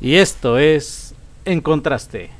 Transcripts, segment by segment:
Y esto es En Contraste.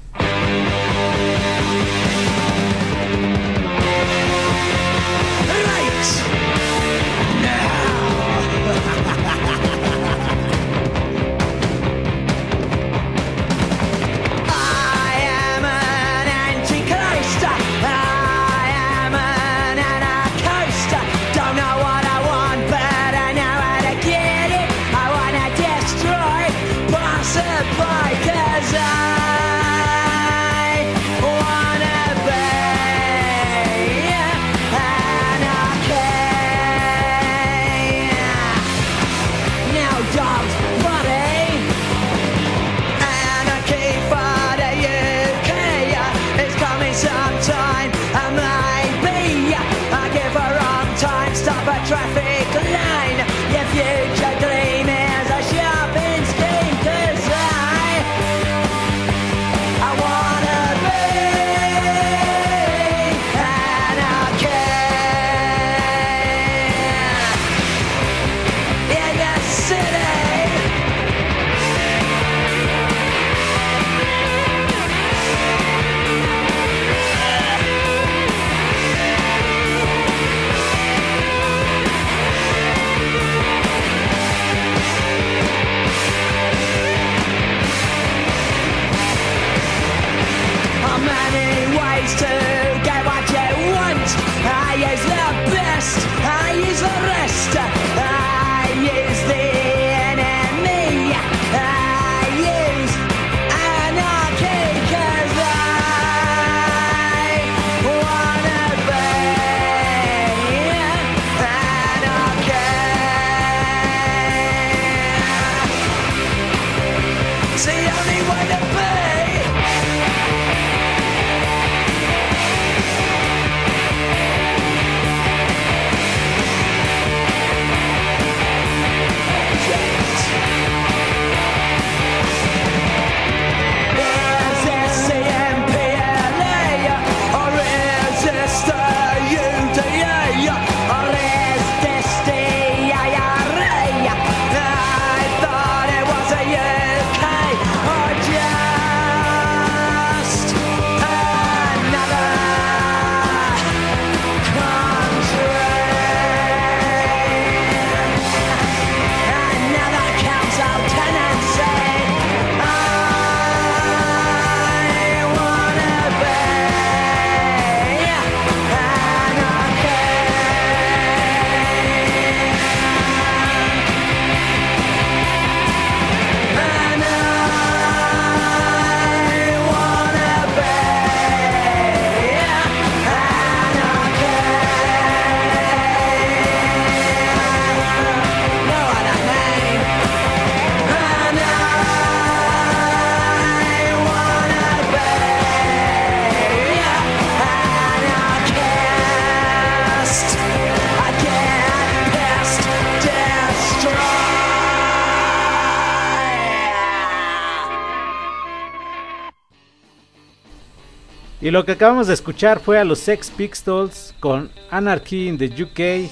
Lo que acabamos de escuchar fue a los Sex Pistols con Anarchy in the UK.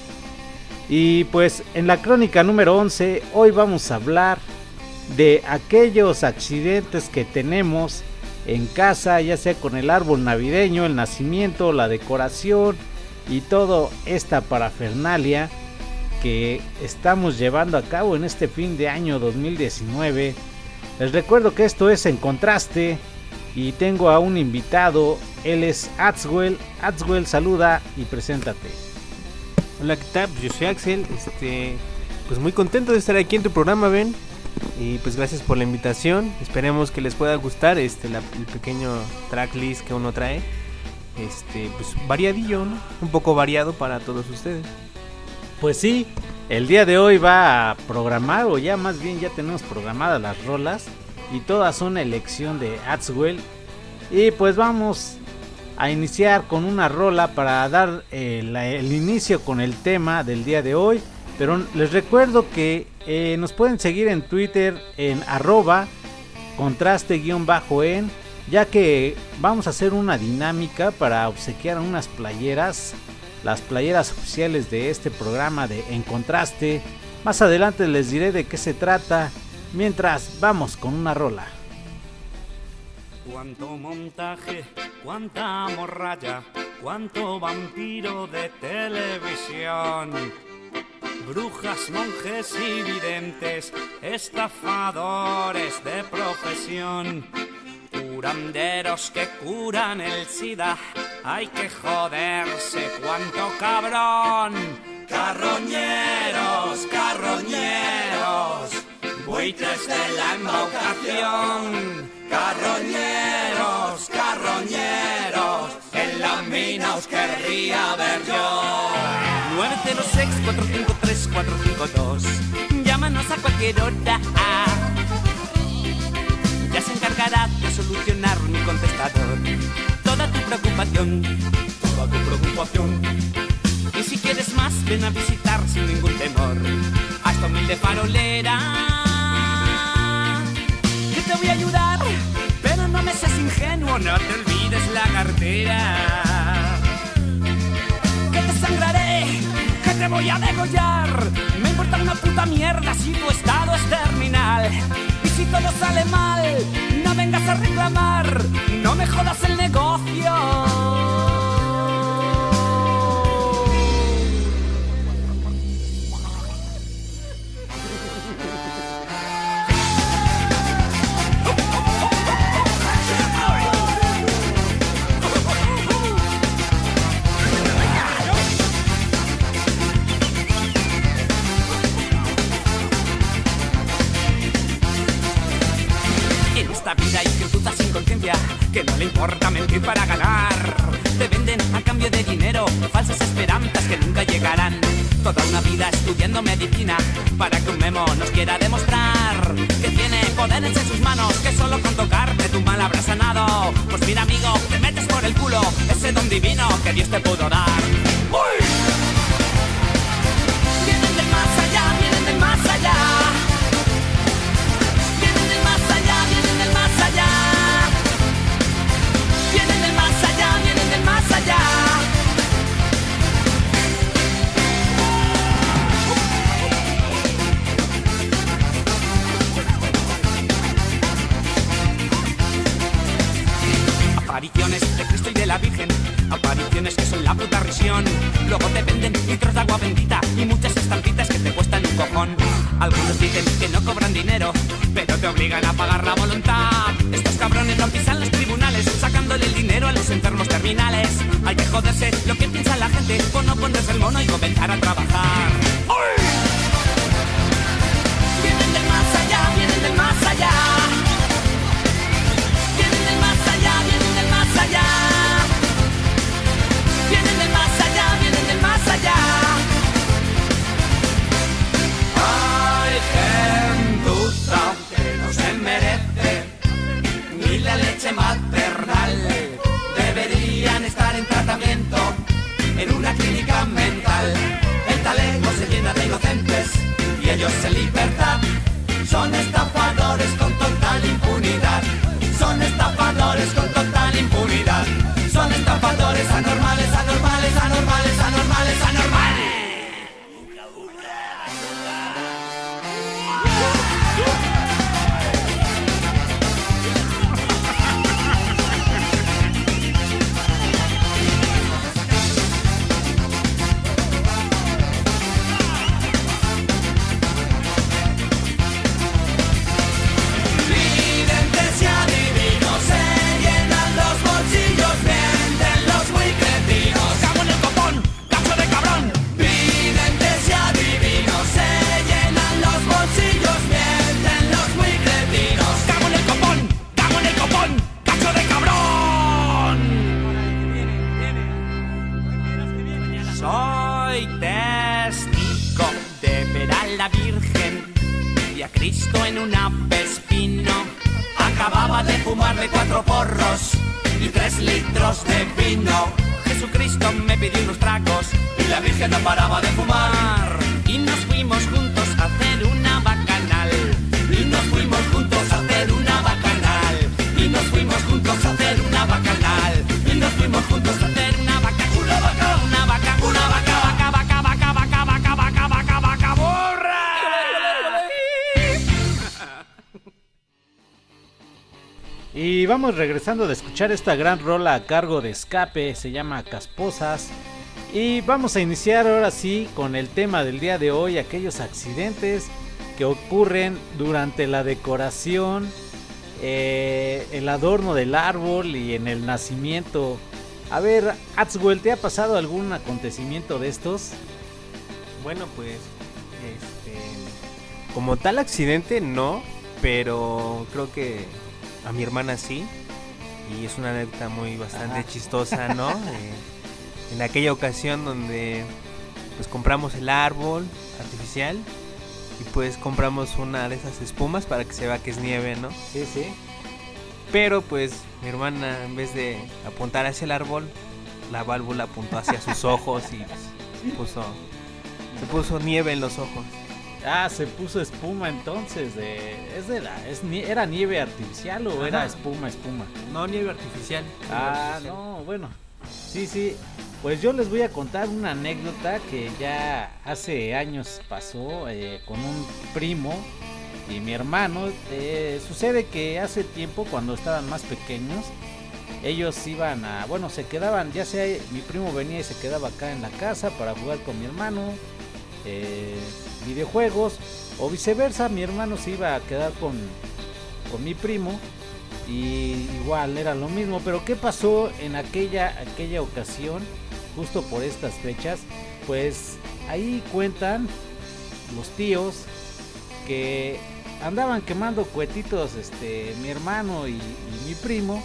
Y pues en la crónica número 11 hoy vamos a hablar de aquellos accidentes que tenemos en casa, ya sea con el árbol navideño, el nacimiento, la decoración y toda esta parafernalia que estamos llevando a cabo en este fin de año 2019. Les recuerdo que esto es en contraste y tengo a un invitado, él es Atswell. Atswell, saluda y preséntate. Hola, ¿qué tal? Yo soy Axel, este, pues muy contento de estar aquí en tu programa, Ben. Y pues gracias por la invitación. Esperemos que les pueda gustar este el pequeño tracklist que uno trae. Este, pues variadillo, ¿no? Un poco variado para todos ustedes. Pues sí, el día de hoy va a programar, o ya más bien ya tenemos programadas las rolas y todas son elección de Atswell. Y pues vamos a iniciar con una rola para dar eh, el inicio con el tema del día de hoy. Pero les recuerdo que eh, nos pueden seguir en Twitter en arroba contraste-en, ya que vamos a hacer una dinámica para obsequiar unas playeras, las playeras oficiales de este programa de En Contraste. Más adelante les diré de qué se trata Mientras vamos con una rola. Cuánto montaje, cuánta morralla, cuánto vampiro de televisión. Brujas, monjes y videntes, estafadores de profesión. Curanderos que curan el SIDA, hay que joderse, cuánto cabrón. Carroñeros, carroñeros, buitres de la embaucación. Carroñeros, carroñeros, en la mina os querría ver yo. 906-453-452, llámanos a cualquier hora. Ya se encargará de solucionar mi contestador. Toda tu preocupación, toda tu preocupación. Y si quieres más, ven a visitar sin ningún temor a esta humilde farolera. Te voy a ayudar, pero no me seas ingenuo, no te olvides la cartera. Que te sangraré, que te voy a degollar. Me importa una puta mierda si tu estado es terminal. Y si todo sale mal, no vengas a reclamar, no me jodas el negocio. Que no le importa mentir para ganar. Te venden a cambio de dinero falsas esperanzas que nunca llegarán. Toda una vida estudiando medicina para que un memo nos quiera demostrar que tiene poderes en sus manos, que solo con tocarte tu mal habrá sanado. Pues mira, amigo, te metes por el culo ese don divino que Dios te pudo dar. Obligan a pagar la voluntad. Estos cabrones no pisan los tribunales, sacándole el dinero a los enfermos terminales. Hay que joderse lo que piensa la gente por no ponerse el mono y comenzar a you're sleeping. Virgen no paraba de fumar. Y nos fuimos juntos a hacer una bacanal. Y nos fuimos juntos a hacer una bacanal. Y nos fuimos juntos a hacer una bacanal. Y nos fuimos juntos a hacer una vaca. Una vaca, una vaca, una vaca, vaca, vaca, vaca, vaca. Y vamos regresando de escuchar esta gran rola a cargo de Escape, se llama Casposas. Y vamos a iniciar ahora sí con el tema del día de hoy, aquellos accidentes que ocurren durante la decoración, eh, el adorno del árbol y en el nacimiento. A ver, Atswell, ¿te ha pasado algún acontecimiento de estos? Bueno, pues, este, como tal accidente no, pero creo que a mi hermana sí. Y es una anécdota muy bastante chistosa, ¿no? Eh, en aquella ocasión donde pues compramos el árbol artificial y pues compramos una de esas espumas para que se vea que es nieve, ¿no? Sí, sí. Pero pues mi hermana en vez de apuntar hacia el árbol, la válvula apuntó hacia sus ojos y pues, puso se puso nieve en los ojos. Ah, se puso espuma entonces. De, es de la, es, ¿Era nieve artificial o era espuma, espuma? No, nieve artificial. ah, no, bueno. Sí, sí. Pues yo les voy a contar una anécdota que ya hace años pasó eh, con un primo y mi hermano. Eh, sucede que hace tiempo, cuando estaban más pequeños, ellos iban a, bueno, se quedaban, ya sea mi primo venía y se quedaba acá en la casa para jugar con mi hermano, eh, videojuegos, o viceversa, mi hermano se iba a quedar con, con mi primo y igual era lo mismo, pero ¿qué pasó en aquella, aquella ocasión, justo por estas fechas? Pues ahí cuentan los tíos que andaban quemando cuetitos este mi hermano y, mi primo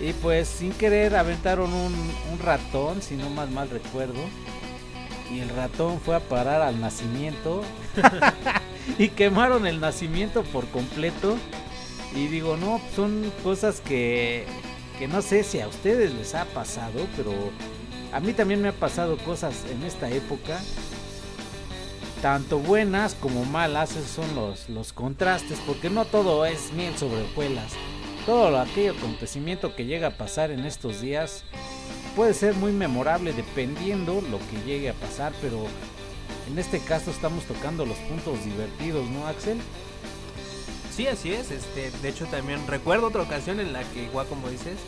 y pues sin querer aventaron un, un, ratón si no más mal recuerdo y el ratón fue a parar al nacimiento y quemaron el nacimiento por completo y digo no son cosas que que no sé si a ustedes les ha pasado pero a mí también me ha pasado cosas en esta época tanto buenas como malas, esos son los, los contrastes, porque no todo es miel sobre hojuelas. Todo aquello acontecimiento que llega a pasar en estos días puede ser muy memorable dependiendo lo que llegue a pasar, pero en este caso estamos tocando los puntos divertidos, ¿no, Axel? Sí, así es. Este, de hecho, también recuerdo otra ocasión en la que, igual como dices,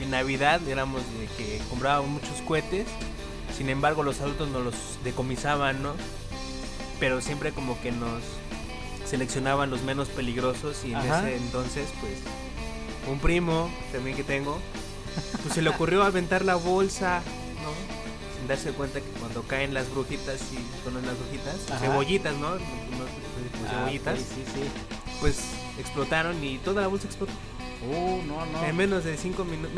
en Navidad éramos de que comprábamos muchos cohetes. Sin embargo, los adultos nos los decomisaban, ¿no? pero siempre como que nos seleccionaban los menos peligrosos y en ese entonces pues un primo también que tengo pues se le ocurrió aventar la bolsa ¿no? sin darse cuenta que cuando caen las brujitas y son las brujitas cebollitas no, ah, cebollitas sí, sí. Pues explotaron y toda la bolsa explotó uh, no, no. En menos de cinco minutos,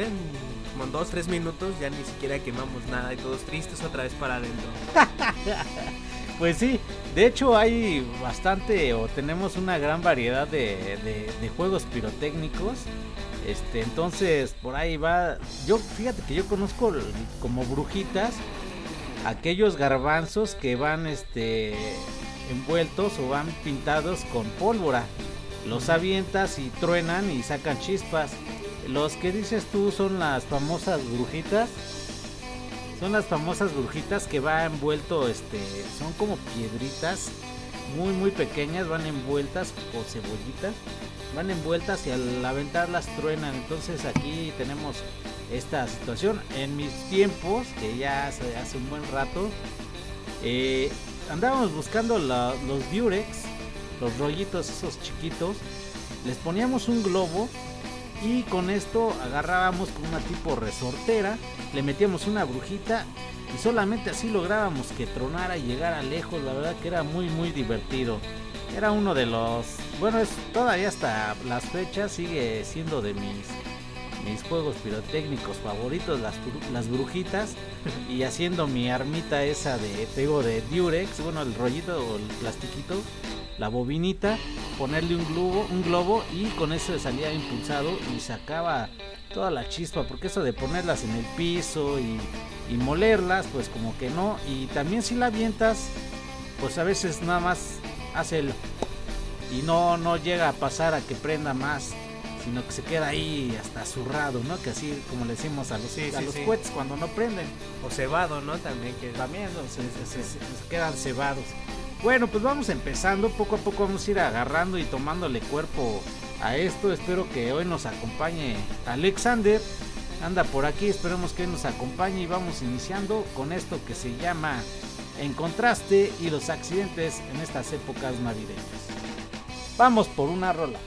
como en dos, tres minutos, ya ni siquiera quemamos nada y todos tristes otra vez para adentro. Pues sí, de hecho hay bastante o tenemos una gran variedad de, de, juegos pirotécnicos. Este, entonces por ahí va. Yo fíjate que yo conozco como brujitas aquellos garbanzos que van este envueltos o van pintados con pólvora. Los avientas y truenan y sacan chispas. Los que dices tú son las famosas brujitas son las famosas brujitas que va envuelto, este, son como piedritas muy muy pequeñas, van envueltas o cebollitas, van envueltas y al aventarlas truenan. Entonces aquí tenemos esta situación. En mis tiempos, que ya hace, hace un buen rato, eh, andábamos buscando los Durex, los rollitos esos chiquitos, les poníamos un globo y con esto agarrábamos con una tipo resortera, le metíamos una brujita y solamente así lográbamos que tronara y llegara lejos. La verdad que era muy muy divertido. Era uno de los, bueno, es todavía hasta las fechas sigue siendo de mis mis juegos pirotécnicos favoritos, las, las brujitas, y haciendo mi armita esa de, te de Durex, bueno, el rollito o el plastiquito, la bobinita, ponerle un globo, un globo y con eso salía impulsado y sacaba toda la chispa, porque eso de ponerlas en el piso y, y molerlas, pues como que no, y también si la avientas, pues a veces nada más hace el y no no llega a pasar a que prenda más sino que se queda ahí hasta zurrado, ¿no? Que así como le decimos a los, a los cohetes cuando no prenden. O cebado, ¿no? También que también se, quedan cebados. Bueno, pues vamos empezando, poco a poco vamos a ir agarrando y tomándole cuerpo a esto. Espero que hoy nos acompañe Alexander. Anda por aquí, esperemos que nos acompañe y vamos iniciando con esto que se llama En contraste y los accidentes en estas épocas navideñas. Vamos por una rola.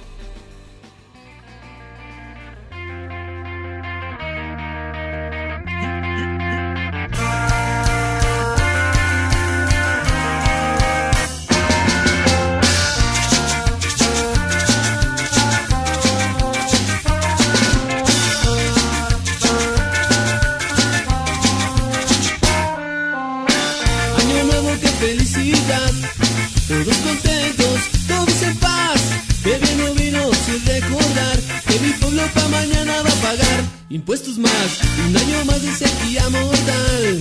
Impuestos más, un año más de sequía mortal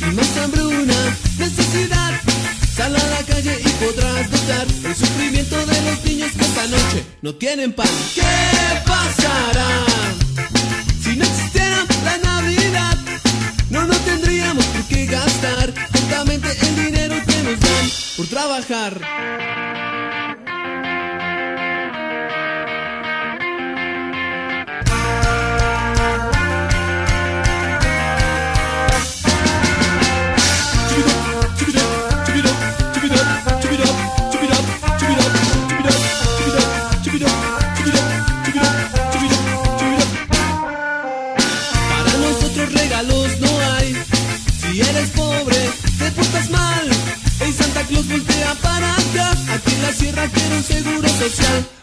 y más hambruna, necesidad. Sal a la calle y podrás notar el sufrimiento de los niños que esta noche no tienen pan. ¿Qué pasará si no existiera la Navidad? No, no tendríamos por qué gastar justamente el dinero que nos dan por trabajar.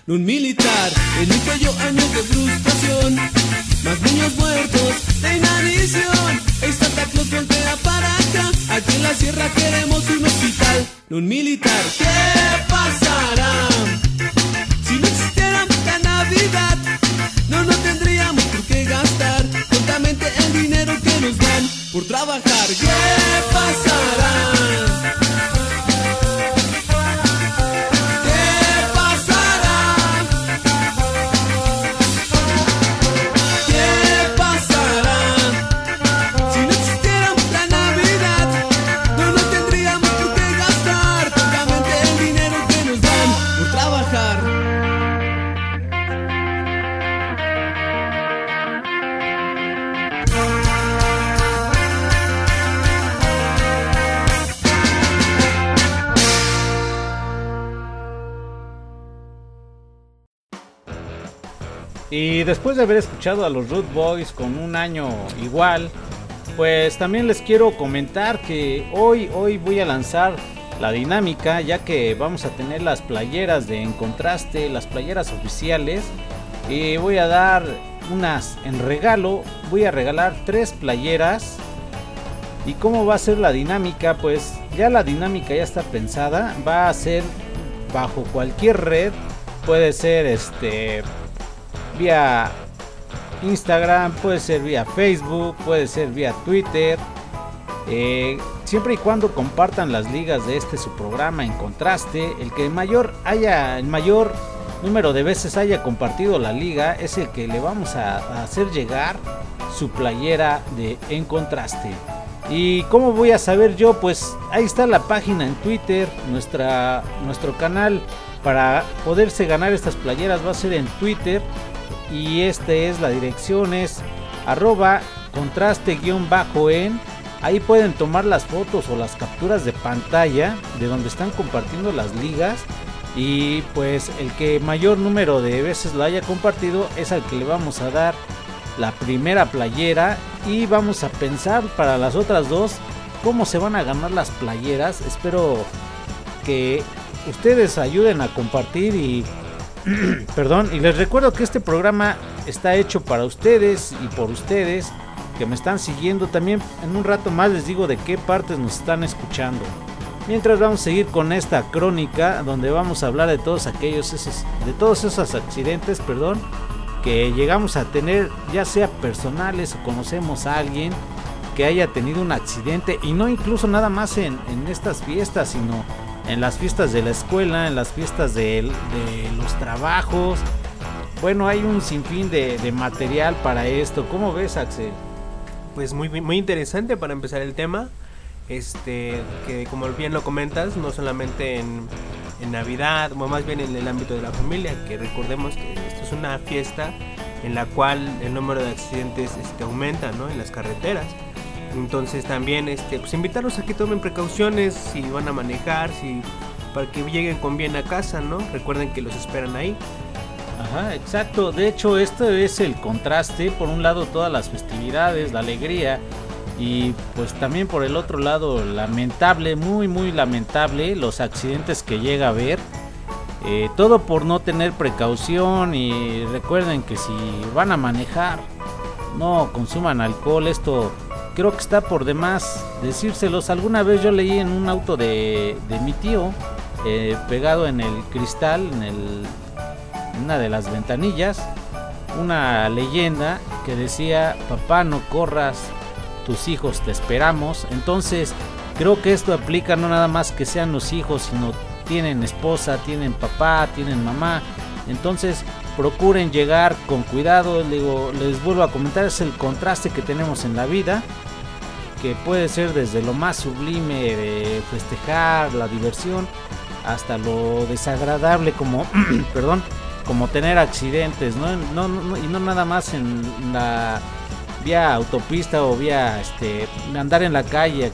Un militar en un cuello años de frustración. Más niños muertos de inanición. El Santa Claus voltea para acá. Aquí en la sierra queremos un hospital, un militar. ¿Qué pasará después de haber escuchado a los Root Boys con un año igual, pues también les quiero comentar que hoy, hoy voy a lanzar la dinámica, ya que vamos a tener las playeras de En Contraste, las playeras oficiales. Y voy a dar unas en regalo, voy a regalar tres playeras. ¿Y cómo va a ser la dinámica? Pues ya la dinámica ya está pensada, va a ser bajo cualquier red, puede ser este vía Instagram, puede ser vía Facebook, puede ser vía Twitter. Eh, siempre y cuando compartan las ligas de este su programa en contraste, el que mayor haya, el mayor número de veces haya compartido la liga es el que le vamos a, hacer llegar su playera de en contraste. ¿Y cómo voy a saber yo? Pues ahí está la página en Twitter, nuestra, nuestro canal para poderse ganar estas playeras va a ser en Twitter y este es la dirección es arroba contraste guion bajo en. Ahí pueden tomar las fotos o las capturas de pantalla de donde están compartiendo las ligas y pues el que mayor número de veces lo haya compartido es al que le vamos a dar la primera playera y vamos a pensar para las otras dos cómo se van a ganar las playeras. Espero que ustedes ayuden a compartir y Perdón, y les recuerdo que este programa está hecho para ustedes y por ustedes que me están siguiendo. También en un rato más les digo de qué partes nos están escuchando. Mientras vamos a seguir con esta crónica donde vamos a hablar de todos aquellos esos, de todos esos accidentes, perdón, que llegamos a tener, ya sea personales o conocemos a alguien que haya tenido un accidente y no incluso nada más en, en estas fiestas, sino en las fiestas de la escuela, en las fiestas de, los trabajos. Bueno, hay un sinfín de, material para esto. ¿Cómo ves, Axel? Pues muy, muy interesante para empezar el tema. Este, que como bien lo comentas, no solamente en, en Navidad, o más bien en el ámbito de la familia, que recordemos que esto es una fiesta en la cual el número de accidentes este, aumenta ¿no? en las carreteras. Entonces también este, pues invitarlos a que tomen precauciones si van a manejar, si para que lleguen con bien a casa, ¿no? Recuerden que los esperan ahí. Ajá, exacto. De hecho, esto es el contraste. Por un lado, todas las festividades, la alegría. Y pues también por el otro lado, lamentable, muy, muy lamentable, los accidentes que llega a haber. Eh, todo por no tener precaución y recuerden que si van a manejar, no consuman alcohol. Esto creo que está por demás decírselos. Alguna vez yo leí en un auto de, de mi tío, eh, pegado en el cristal, en, el, en una de las ventanillas, una leyenda que decía, papá no corras, tus hijos te esperamos. Entonces creo que esto aplica no nada más que sean los hijos, sino tienen esposa, tienen papá, tienen mamá. Entonces procuren llegar con cuidado. Les vuelvo a comentar, es el contraste que tenemos en la vida. Que puede ser desde lo más sublime de festejar, la diversión, hasta lo desagradable como, perdón, como tener accidentes, ¿no? No, no- y no nada más en la vía autopista o vía este andar en la calle.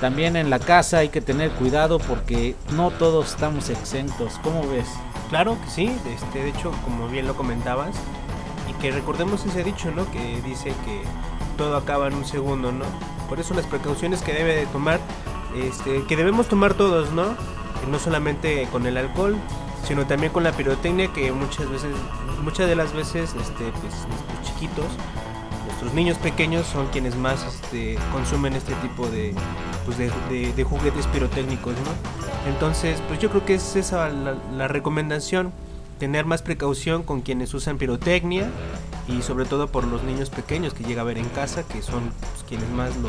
También en la casa hay que tener cuidado porque no todos estamos exentos. ¿Cómo ves? Claro que sí, este, de hecho, como bien lo comentabas, y que recordemos ese dicho, ¿no? Que dice que todo acaba en un segundo, ¿no? Por eso las precauciones que debe de tomar, este, que debemos tomar todos, ¿no? Que no solamente con el alcohol, sino también con la pirotecnia, que muchas veces, muchas de las veces, este, pues, nuestros chiquitos, nuestros niños pequeños son quienes más este, consumen este tipo de, pues, de, de- de juguetes pirotécnicos, ¿no? Entonces, pues yo creo que es esa la, la recomendación, tener más precaución con quienes usan pirotecnia y sobre todo por los niños pequeños que llega a ver en casa, que son pues, quienes más lo,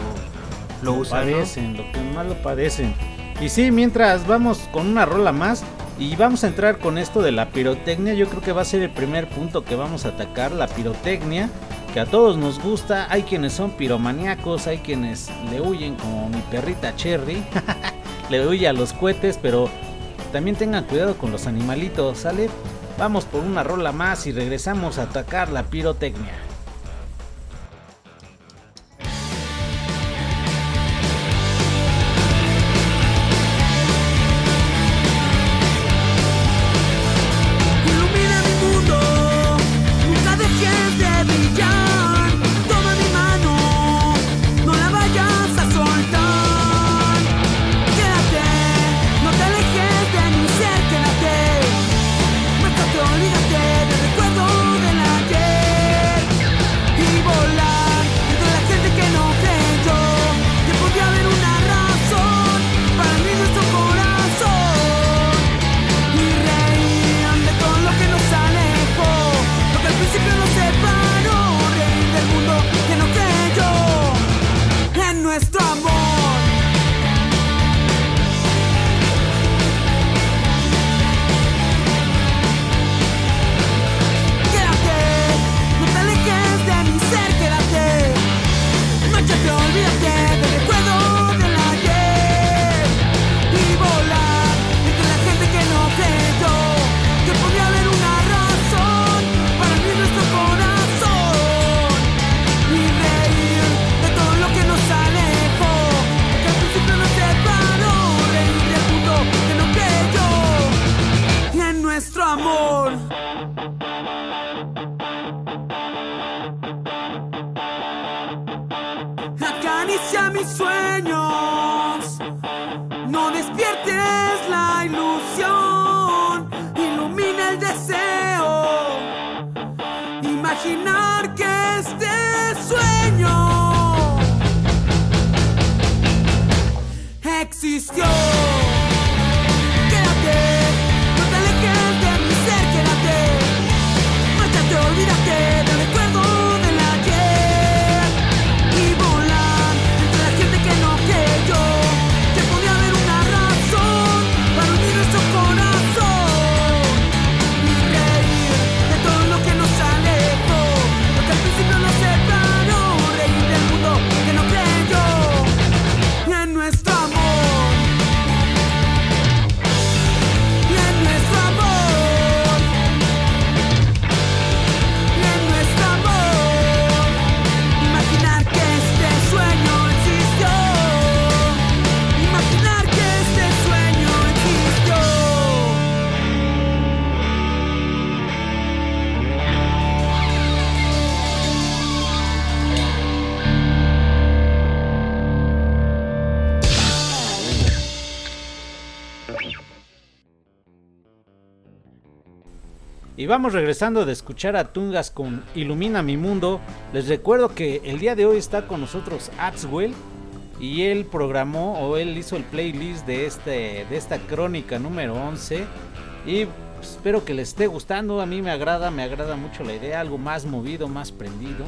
lo usan. ¿no? padecen, lo que más lo padecen. Y sí, mientras vamos con una rola más y vamos a entrar con esto de la pirotecnia, yo creo que va a ser el primer punto que vamos a atacar, la pirotecnia, que a todos nos gusta, hay quienes son piromaníacos, hay quienes le huyen como mi perrita Cherry, le huye a los cohetes, pero también tengan cuidado con los animalitos, ¿sale? Vamos por una rola más y regresamos a atacar la pirotecnia. Y vamos regresando de escuchar a Tungas con Ilumina mi mundo. Les recuerdo que el día de hoy está con nosotros Axwell y él programó o él hizo el playlist de este de esta crónica número 11 y espero que les esté gustando. A mí me agrada, me agrada mucho la idea, algo más movido, más prendido.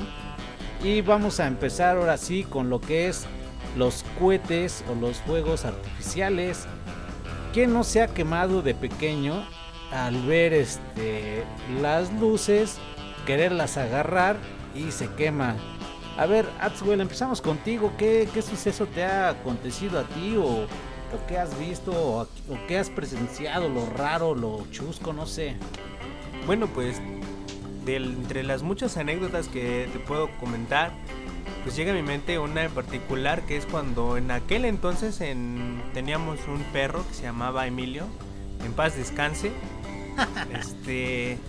Y vamos a empezar ahora sí con lo que es los cohetes o los fuegos artificiales que no se ha quemado de pequeño al ver este las luces, quererlas agarrar y se quema. A ver, Atswell, empezamos contigo. ¿Qué, ¿Qué, suceso te ha acontecido a ti o, o qué has visto o, o, qué has presenciado? Lo raro, lo chusco, no sé. Bueno, pues de, entre las muchas anécdotas que te puedo comentar, pues llega a mi mente una en particular que es cuando en aquel entonces en, teníamos un perro que se llamaba Emilio. En paz descanse. este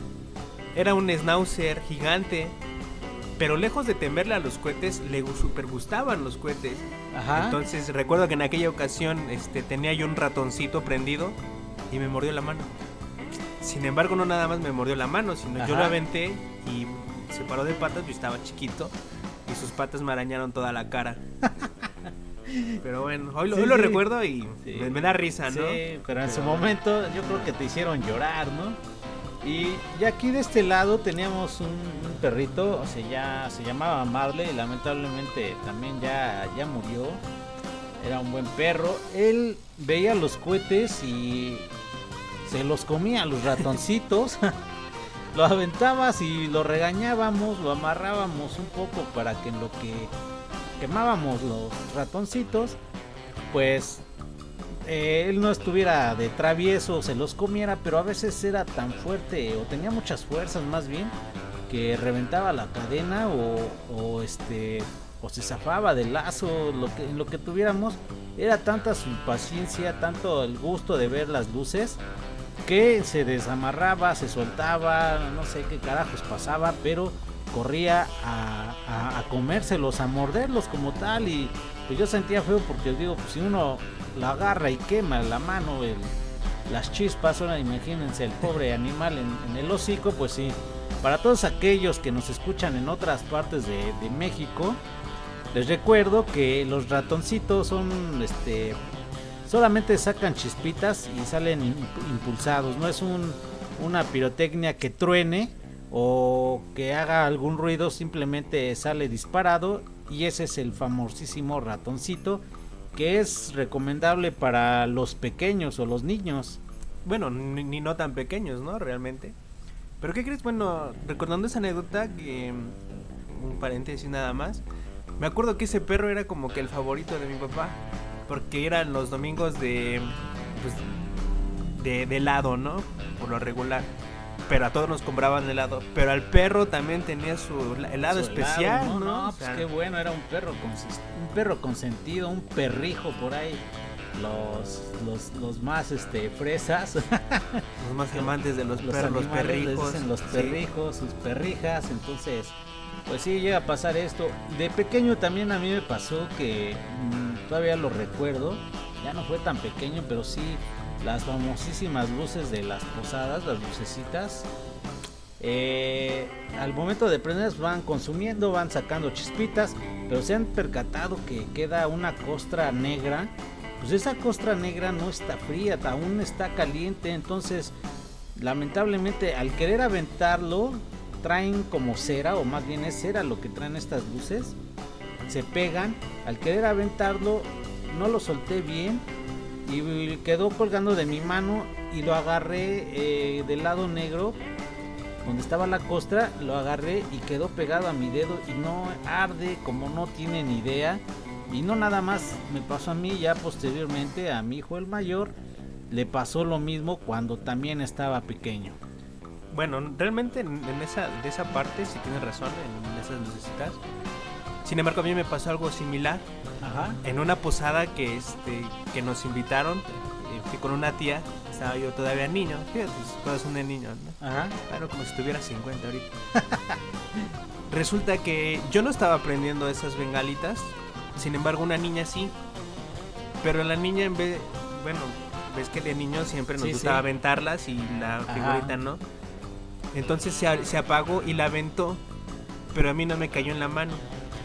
era un schnauzer gigante pero lejos de temerle a los cohetes, le super gustaban los cohetes. Ajá. Entonces recuerdo que en aquella ocasión este, tenía yo un ratoncito prendido y me mordió la mano. Sin embargo, no nada más me mordió la mano, sino Ajá. yo lo aventé y se paró de patas, yo estaba chiquito y sus patas me arañaron toda la cara. Pero bueno, hoy, lo, sí, hoy lo recuerdo y sí. me, me, da risa, ¿no? Sí, pero en su momento yo creo que te hicieron llorar, ¿no? Y, y aquí de este lado teníamos un, un, perrito, o sea, ya se llamaba Marley, y lamentablemente también ya, ya murió. Era un buen perro. Él veía los cohetes y se los comía los ratoncitos. lo aventabas y lo regañábamos, lo amarrábamos un poco para que en lo que quemábamos los ratoncitos, pues eh, él no estuviera de travieso, se los comiera, pero a veces era tan fuerte o tenía muchas fuerzas más bien que reventaba la cadena o, este o se zafaba del lazo, lo que, lo que tuviéramos, era tanta su impaciencia, tanto el gusto de ver las luces, que se desamarraba, se soltaba, no sé qué carajos pasaba, pero corría a, a, a comérselos, a morderlos como tal, y pues yo sentía feo porque digo, pues si uno la agarra y quema la mano, las chispas, ahora imagínense el pobre animal en, en, el hocico, pues sí. Para todos aquellos que nos escuchan en otras partes de, de México, les recuerdo que los ratoncitos son, este, solamente sacan chispitas y salen impulsados, no es un, una pirotecnia que truene o que haga algún ruido, simplemente sale disparado y ese es el famosísimo ratoncito que es recomendable para los pequeños o los niños. Bueno, ni, ni, no tan pequeños, ¿no? Realmente. Pero ¿qué crees? Bueno, recordando esa anécdota, que un paréntesis nada más, me acuerdo que ese perro era como que el favorito de mi papá, porque eran los domingos de, pues, de, de helado, ¿no? Por lo regular pero a todos nos compraban helado. Pero al perro también tenía su helado su especial, helado, ¿no? no, pues qué bueno, era un perro, un perro consentido, un perrijo por ahí. Los, los, los más este fresas, los más amantes de los, los perros, los perrijos, dicen los perrijos, sí. sus perrijas, entonces pues sí llega a pasar esto. De pequeño también a mí me pasó que mmm, todavía lo recuerdo, ya no fue tan pequeño, pero sí las famosísimas luces de las posadas, las lucecitas. Eh, al momento de prenderlas van consumiendo, van sacando chispitas, pero se han percatado que queda una costra negra. Pues esa costra negra no está fría, aún está caliente, entonces lamentablemente al querer aventarlo traen como cera o más bien es cera lo que traen estas luces. Se pegan, al querer aventarlo no lo solté bien y quedó colgando de mi mano y lo agarré eh, del lado negro donde estaba la costra lo agarré y quedó pegado a mi dedo y no arde como no tienen idea y no nada más me pasó a mí ya posteriormente a mi hijo el mayor le pasó lo mismo cuando también estaba pequeño bueno realmente en, esa de esa parte si sí tienes razón en esas necesitas sin embargo, a mí me pasó algo similar. Ajá. En una posada que, este, que nos invitaron, eh, fui con una tía, estaba yo todavía niño, fíjate, pues, todos son de niños, ¿no? Ajá. Bueno, como si tuviera 50 ahorita. Resulta que yo no estaba aprendiendo esas bengalitas, sin embargo, una niña sí. Pero la niña, en vez, bueno, ves que de niño siempre nos sí, gustaba sí. aventarlas y la figurita, Ajá. ¿no? Entonces se, se apagó y la aventó, pero a mí no me cayó en la mano.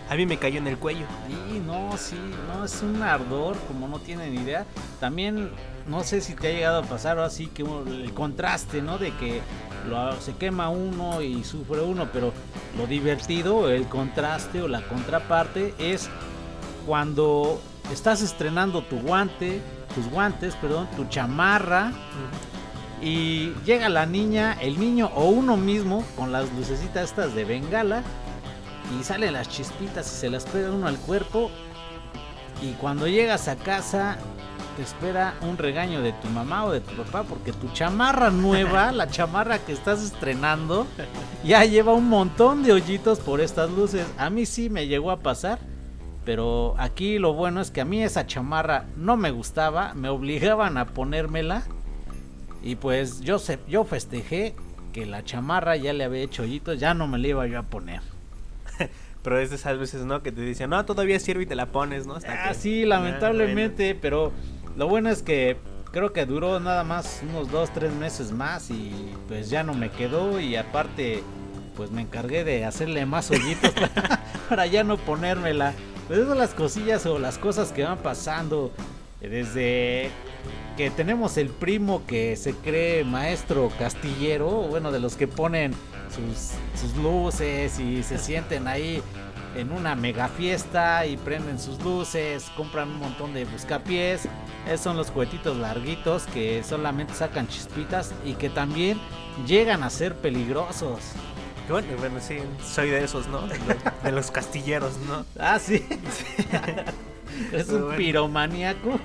A mí me cayó en el cuello. Y no, sí, no, es un ardor, como no tienen idea. También, no sé si te ha llegado a pasar o así, que el contraste, ¿no? De que lo- se quema uno y sufre uno, pero lo divertido, el contraste o la contraparte es cuando estás estrenando tu guante, tus guantes, perdón, tu chamarra, y llega la niña, el niño o uno mismo con las lucecitas estas de bengala y salen las chispitas y se las pega uno al cuerpo y cuando llegas a casa te espera un regaño de tu mamá o de tu papá porque tu chamarra nueva, la chamarra que estás estrenando, ya lleva un montón de hoyitos por estas luces. A mí sí me llegó a pasar, pero aquí lo bueno es que a mí esa chamarra no me gustaba, me obligaban a ponérmela y pues yo se, yo festejé que la chamarra ya le había hecho hoyitos, ya no me la iba yo a poner. Pero es de esas veces, ¿no? Que te dicen, no, todavía sirve y te la pones, ¿no? Hasta Ah, que- sí, Ah, lamentablemente, pero lo bueno es que creo que duró nada más unos dos, tres meses más y pues ya no me quedó y aparte pues me encargué de hacerle más hoyitos para, para ya no ponérmela. Pues esas son las cosillas o las cosas que van pasando desde que tenemos el primo que se cree maestro castillero, bueno, de los que ponen sus, sus luces y se sienten ahí en una mega fiesta y prenden sus luces, compran un montón de buscapiés. Esos son los juguetitos larguitos que solamente sacan chispitas y que también llegan a ser peligrosos. Bueno, sí, soy de esos, ¿no? De los, de los castilleros, ¿no? Ah, sí. es un bueno. piromaníaco.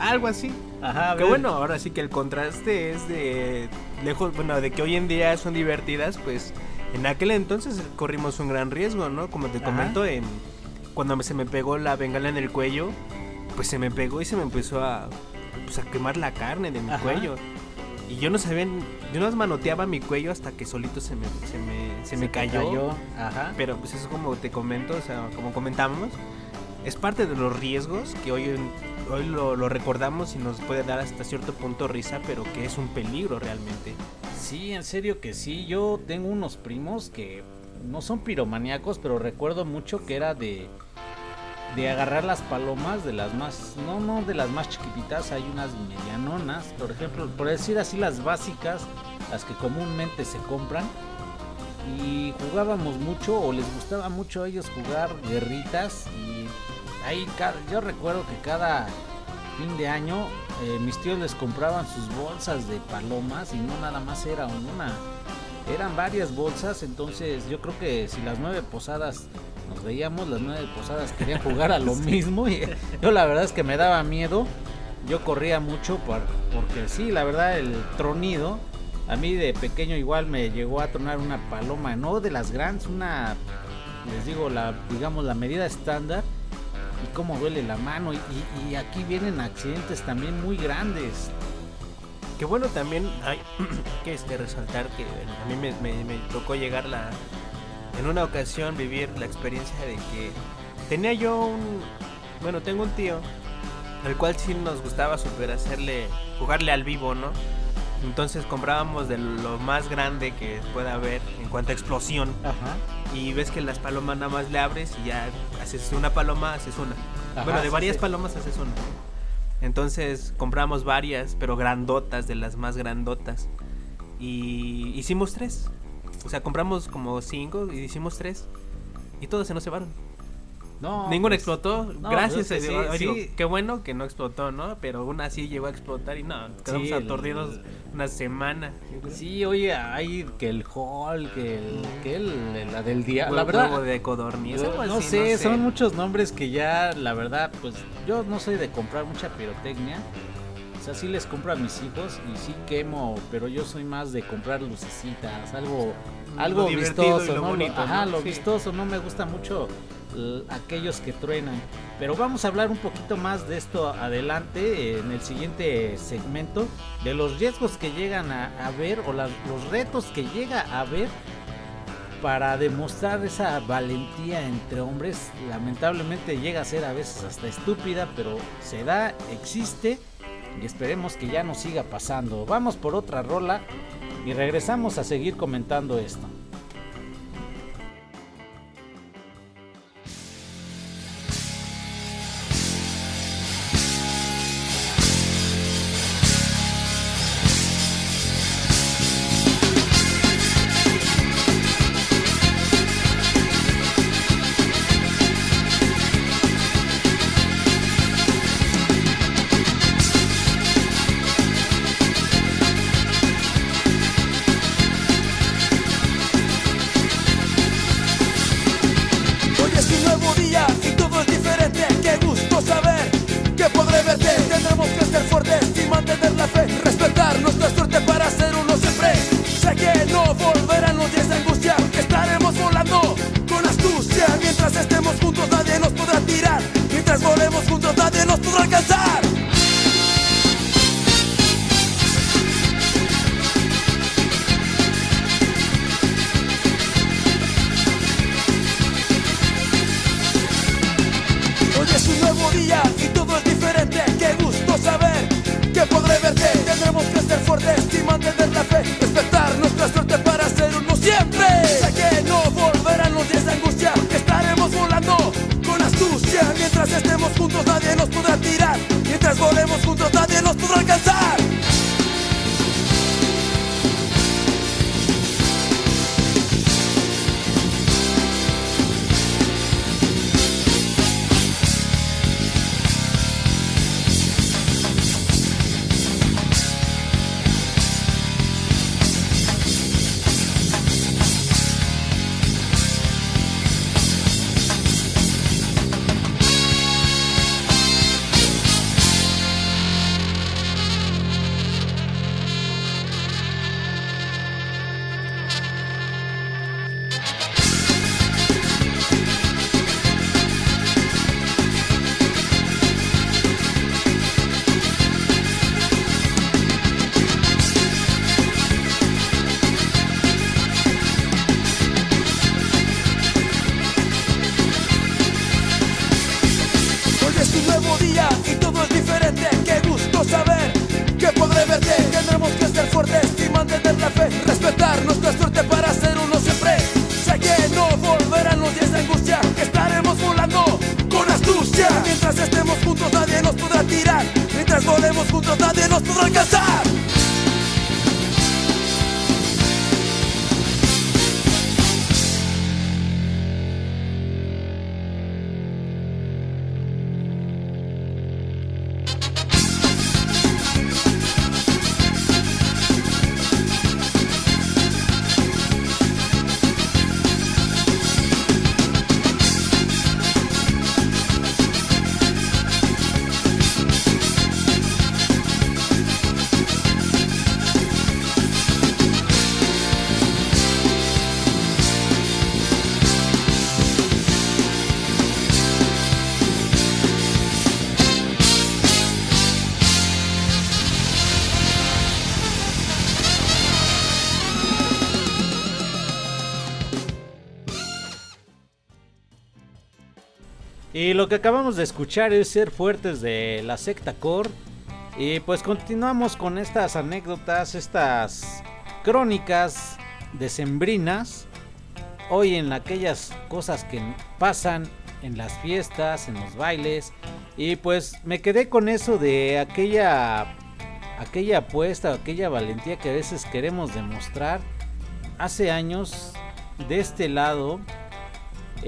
Algo así. Ajá, Que bueno, ahora sí que el contraste es de lejos, bueno, de que hoy en día son divertidas, pues en aquel entonces corrimos un gran riesgo, ¿no? Como te comento, en, cuando se me pegó la bengala en el cuello, pues se me pegó y se me empezó a, pues, a quemar la carne de mi Ajá. cuello. Y yo no sabía, yo no manoteaba mi cuello hasta que solito se me, se me, se me cayó. Ajá. Pero pues eso como te comento, o sea, como comentamos, es parte de los riesgos que hoy, hoy lo, lo recordamos y nos puede dar hasta cierto punto risa, pero que es un peligro realmente. Sí, en serio que sí. Yo tengo unos primos que no son piromaníacos, pero recuerdo mucho que era de de agarrar las palomas de las más no no de las más chiquititas, hay unas medianonas, por ejemplo, por decir así las básicas, las que comúnmente se compran. Y jugábamos mucho o les gustaba mucho a ellos jugar guerritas y ahí yo recuerdo que cada fin de año eh, mis tíos les compraban sus bolsas de palomas y no nada más era una, eran varias bolsas, entonces yo creo que si las nueve posadas nos veíamos, las nueve posadas querían jugar a lo mismo. Y yo la verdad es que me daba miedo, yo corría mucho por- porque sí, la verdad el tronido, a mí de pequeño igual me llegó a tronar una paloma, no de las grandes, una, les digo, la, digamos la medida estándar y cómo duele la mano y, aquí vienen accidentes también muy grandes. Que bueno, también hay que este, resaltar que a mí me, me- me tocó llegar la, en una ocasión vivir la experiencia de que tenía yo un, bueno, tengo un tío, al cual sí nos gustaba super hacerle, jugarle al vivo, ¿no? Entonces comprábamos de lo más grande que pueda haber en cuanto a explosión. Ajá. Y ves que las palomas nada más le abres y ya haces una paloma, haces una. Ajá, bueno, de varias sí. palomas haces una. Entonces compramos varias, pero grandotas, de las más grandotas. Y hicimos tres. O sea, compramos como cinco y hicimos tres. Y todos se nos llevaron. No, Ninguno pues, explotó. no, Gracias pues, a sí, Dios. Digo, sí. qué bueno que no explotó, ¿no? Pero una sí llegó a explotar y no, quedamos Sí, el- aturdidos una semana. Sí, oye, hay que el hall, que el, que el, la del día, la verdad. de codorniz, yo no, así, sé, son muchos nombres que ya, la verdad, pues yo no soy de comprar mucha pirotecnia. O sea, sí les compro a mis hijos y sí quemo, pero yo soy más de comprar lucecitas, algo, algo vistoso, lo ¿no? bonito, Ajá, ¿no? lo vistoso, no me gusta mucho aquellos que truenan. Pero vamos a hablar un poquito más de esto adelante en el siguiente segmento de los riesgos que llegan a, a ver o los retos que llega a ver para demostrar esa valentía entre hombres. Lamentablemente llega a ser a veces hasta estúpida, pero se da, existe y esperemos que ya no siga pasando. Vamos por otra rola y regresamos a seguir comentando esto. Lo que acabamos de escuchar es Ser Fuertes de la secta Core. Y pues continuamos con estas anécdotas, estas crónicas decembrinas. Hoy en aquellas cosas que pasan en las fiestas, en los bailes. Y pues me quedé con eso de aquella aquella apuesta, aquella valentía que a veces queremos demostrar. Hace años de este lado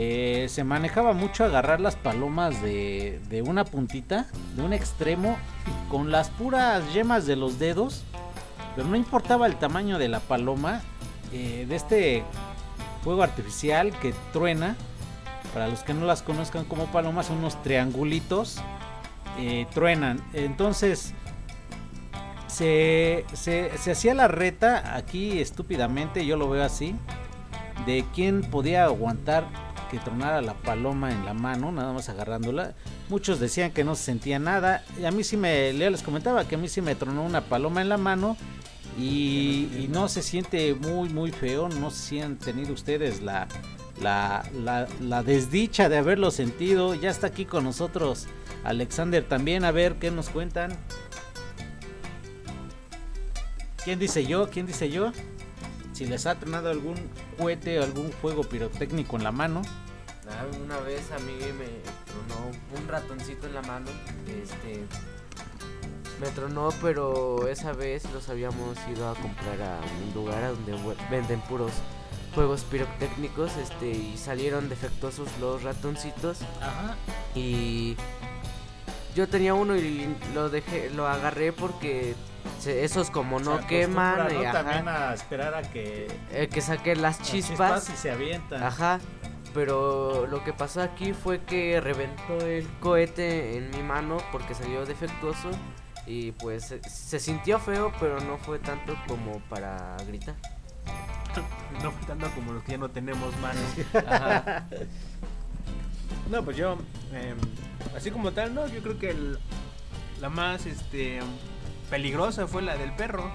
eh, se manejaba mucho agarrar las palomas de, una puntita, de un extremo, con las puras yemas de los dedos, pero no importaba el tamaño de la paloma, eh, de este fuego artificial que truena. Para los que no las conozcan como palomas, son unos triangulitos, eh, truenan. Entonces, se, se, se hacía la reta aquí estúpidamente, yo lo veo así, de quién podía aguantar que tronara la paloma en la mano, nada más agarrándola. Muchos decían que no se sentía nada. Y a mí sí me, les comentaba que a mí sí me tronó una paloma en la mano. Y, no se siente muy, muy feo. No sé si han tenido ustedes la, la, la, desdicha de haberlo sentido. Ya está aquí con nosotros Alexander también. A ver qué nos cuentan. ¿Quién dice yo? ¿Quién dice yo? Si les ha tronado algún cohete o algún fuego pirotécnico en la mano. Ah, Una vez a mí me tronó un ratoncito en la mano. Este. Me tronó, pero esa vez los habíamos ido a comprar a un lugar donde venden puros juegos pirotécnicos. Este, y salieron defectuosos los ratoncitos. Ajá. Y yo tenía uno y lo dejé, lo agarré porque se- esos como no queman, y, ajá, También a esperar a que eh, que saque las las chispas. y se avientan. Ajá. Pero lo que pasó aquí fue que reventó el cohete en mi mano porque salió defectuoso y pues se, se sintió feo, pero no fue tanto como para gritar. No fue tanto como los que ya no tenemos manos. Ajá. No, pues yo, em, así como tal, no, yo creo que el- la más este peligrosa fue la del perro.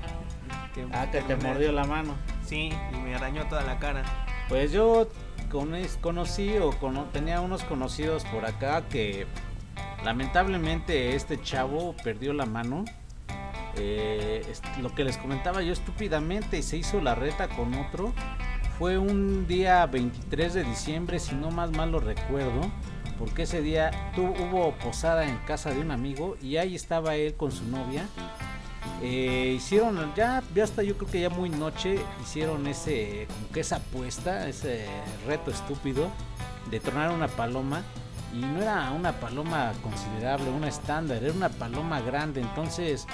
Ah, que te mordió la mano. Sí, y me arañó toda la cara. Pues yo con- conocí o cono- tenía unos conocidos por acá que lamentablemente este chavo perdió la mano. Eh, lo que les comentaba yo estúpidamente y se hizo la reta con otro. Fue un día 23 de diciembre, si no más mal lo recuerdo, porque ese día tu- hubo posada en casa de un amigo y ahí estaba él con su novia. Eh, hicieron ya, ya hasta yo creo que ya muy noche hicieron ese como que esa apuesta, ese reto estúpido de tronar una paloma y no era una paloma considerable, una estándar, era una paloma grande, entonces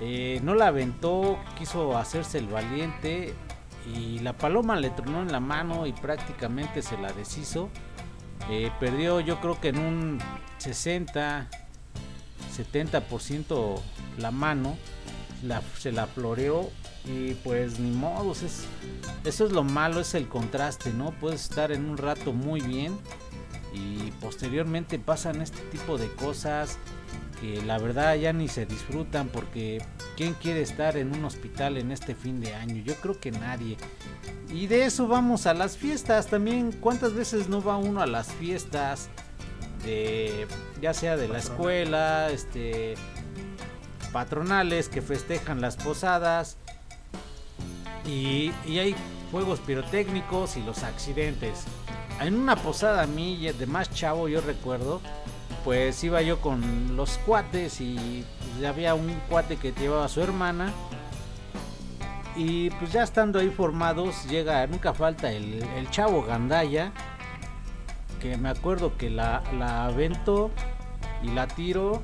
eh, no la aventó, quiso hacerse el valiente y la paloma le tronó en la mano y prácticamente se la deshizo. Eh, perdió yo creo que en un 60 70% la mano, la- se la floreó y pues ni modos, es, eso es lo malo, es el contraste, ¿no? Puedes estar en un rato muy bien y posteriormente pasan este tipo de cosas que la verdad ya ni se disfrutan porque ¿quién quiere estar en un hospital en este fin de año? Yo creo que nadie. Y de eso vamos a las fiestas también. ¿Cuántas veces no va uno a las fiestas? De ya sea de la escuela, este patronales que festejan las posadas y, y hay juegos pirotécnicos y los accidentes. En una posada a mí de más chavo yo recuerdo, pues iba yo con los cuates y había un cuate que llevaba a su hermana y pues ya estando ahí formados llega, nunca falta el, el chavo Gandaya que me acuerdo que la, la aventó y la tiro.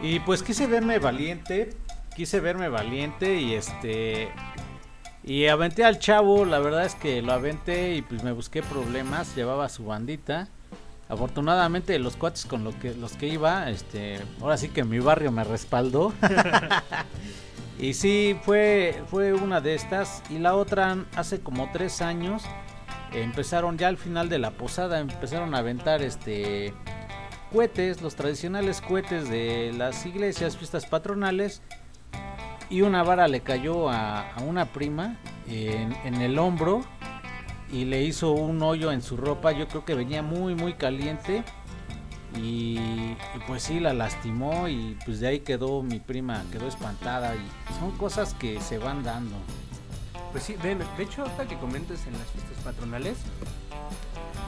Y pues quise verme valiente. Quise verme valiente y este. Y aventé al chavo. La verdad es que lo aventé y pues me busqué problemas. Llevaba su bandita. Afortunadamente los cuates con lo que, los que iba, este, ahora sí que mi barrio me respaldó. y sí, fue, fue una de estas. Y la otra hace como tres años empezaron ya al final de la posada empezaron a aventar este cohetes los tradicionales cohetes de las iglesias fiestas patronales y una vara le cayó a, una prima en, en, el hombro y le hizo un hoyo en su ropa. Yo creo que venía muy muy caliente y, y pues sí la lastimó y pues de ahí quedó mi prima quedó espantada y son cosas que se van dando pues sí, de, de hecho, ahorita que comentes en las fiestas patronales,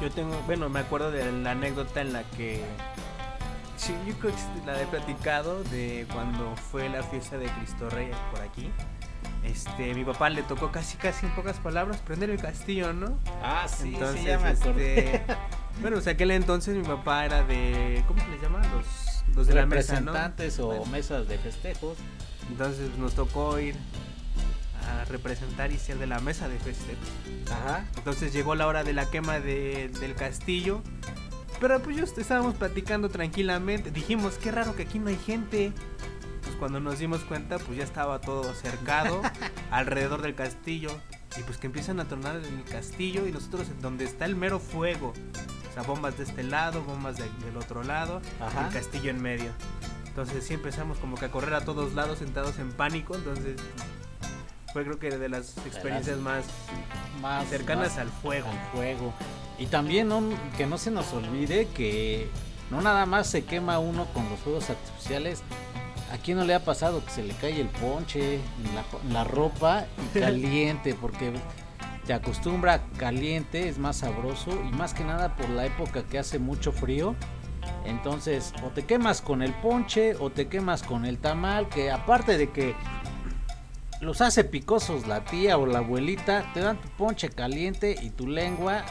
yo tengo, bueno, me acuerdo de la anécdota en la que, sí, yo creo que la he platicado de cuando fue la fiesta de Cristo Rey por aquí. Este, mi papá le tocó casi, casi en pocas palabras prender el castillo, ¿no? Ah, sí, entonces, sí, ya me acordé. Este, bueno, o sea, aquel entonces mi papá era de, ¿cómo se les llama? Los, los de la mesa, ¿no? Representantes o Bueno. mesas de festejos. Entonces nos tocó ir a representar y ser de la mesa de festejo. Ajá. Entonces llegó la hora de la quema de- del castillo. Pero pues yo estábamos platicando tranquilamente. Dijimos, qué raro que aquí no hay gente. Pues cuando nos dimos cuenta, pues ya estaba todo cercado alrededor del castillo. Y pues que empiezan a tronar en el castillo y nosotros donde está el mero fuego. O sea, bombas de este lado, bombas de- del otro lado, Ajá. el castillo en medio. Entonces sí empezamos como que a correr a todos lados sentados en pánico. Entonces fue creo que de las experiencias más Más cercanas más al fuego. al fuego. Y también no- que no se nos olvide que no nada más se quema uno con los fuegos artificiales. ¿A quién no le ha pasado que se le cae el ponche en la, en la ropa y caliente? Porque te acostumbra caliente, es más sabroso y más que nada por la época que hace mucho frío. Entonces, o te quemas con el ponche o te quemas con el tamal, que aparte de que los hace picosos la tía o la abuelita, te dan tu ponche caliente y tu lengua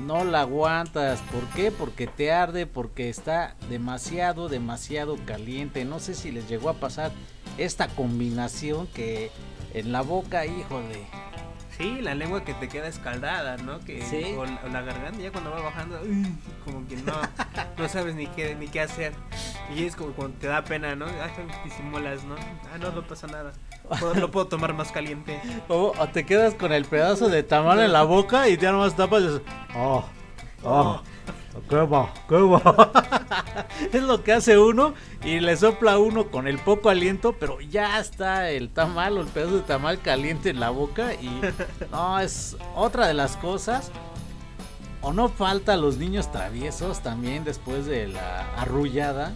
no la aguantas. ¿Por qué? Porque te arde, porque está demasiado, demasiado caliente. No sé si les llegó a pasar esta combinación que en la boca, híjole. Sí, la lengua que te queda escaldada, ¿no? Que, Sí. o, la, o la garganta ya cuando va bajando, como que no, no sabes ni qué, ni qué hacer. Y es como cuando te da pena, ¿no? Ah, disimulas, ¿no? Ah, no, no pasa nada. Lo puedo tomar más caliente. O, o te quedas con el pedazo de tamal en la boca y ya nomás tapas y dices, oh, oh, qué va. es lo que hace uno y le sopla uno con el poco aliento, pero ya está el tamal o el pedazo de tamal caliente en la boca y no, es otra de las cosas. O no falta los niños traviesos también después de la arrullada.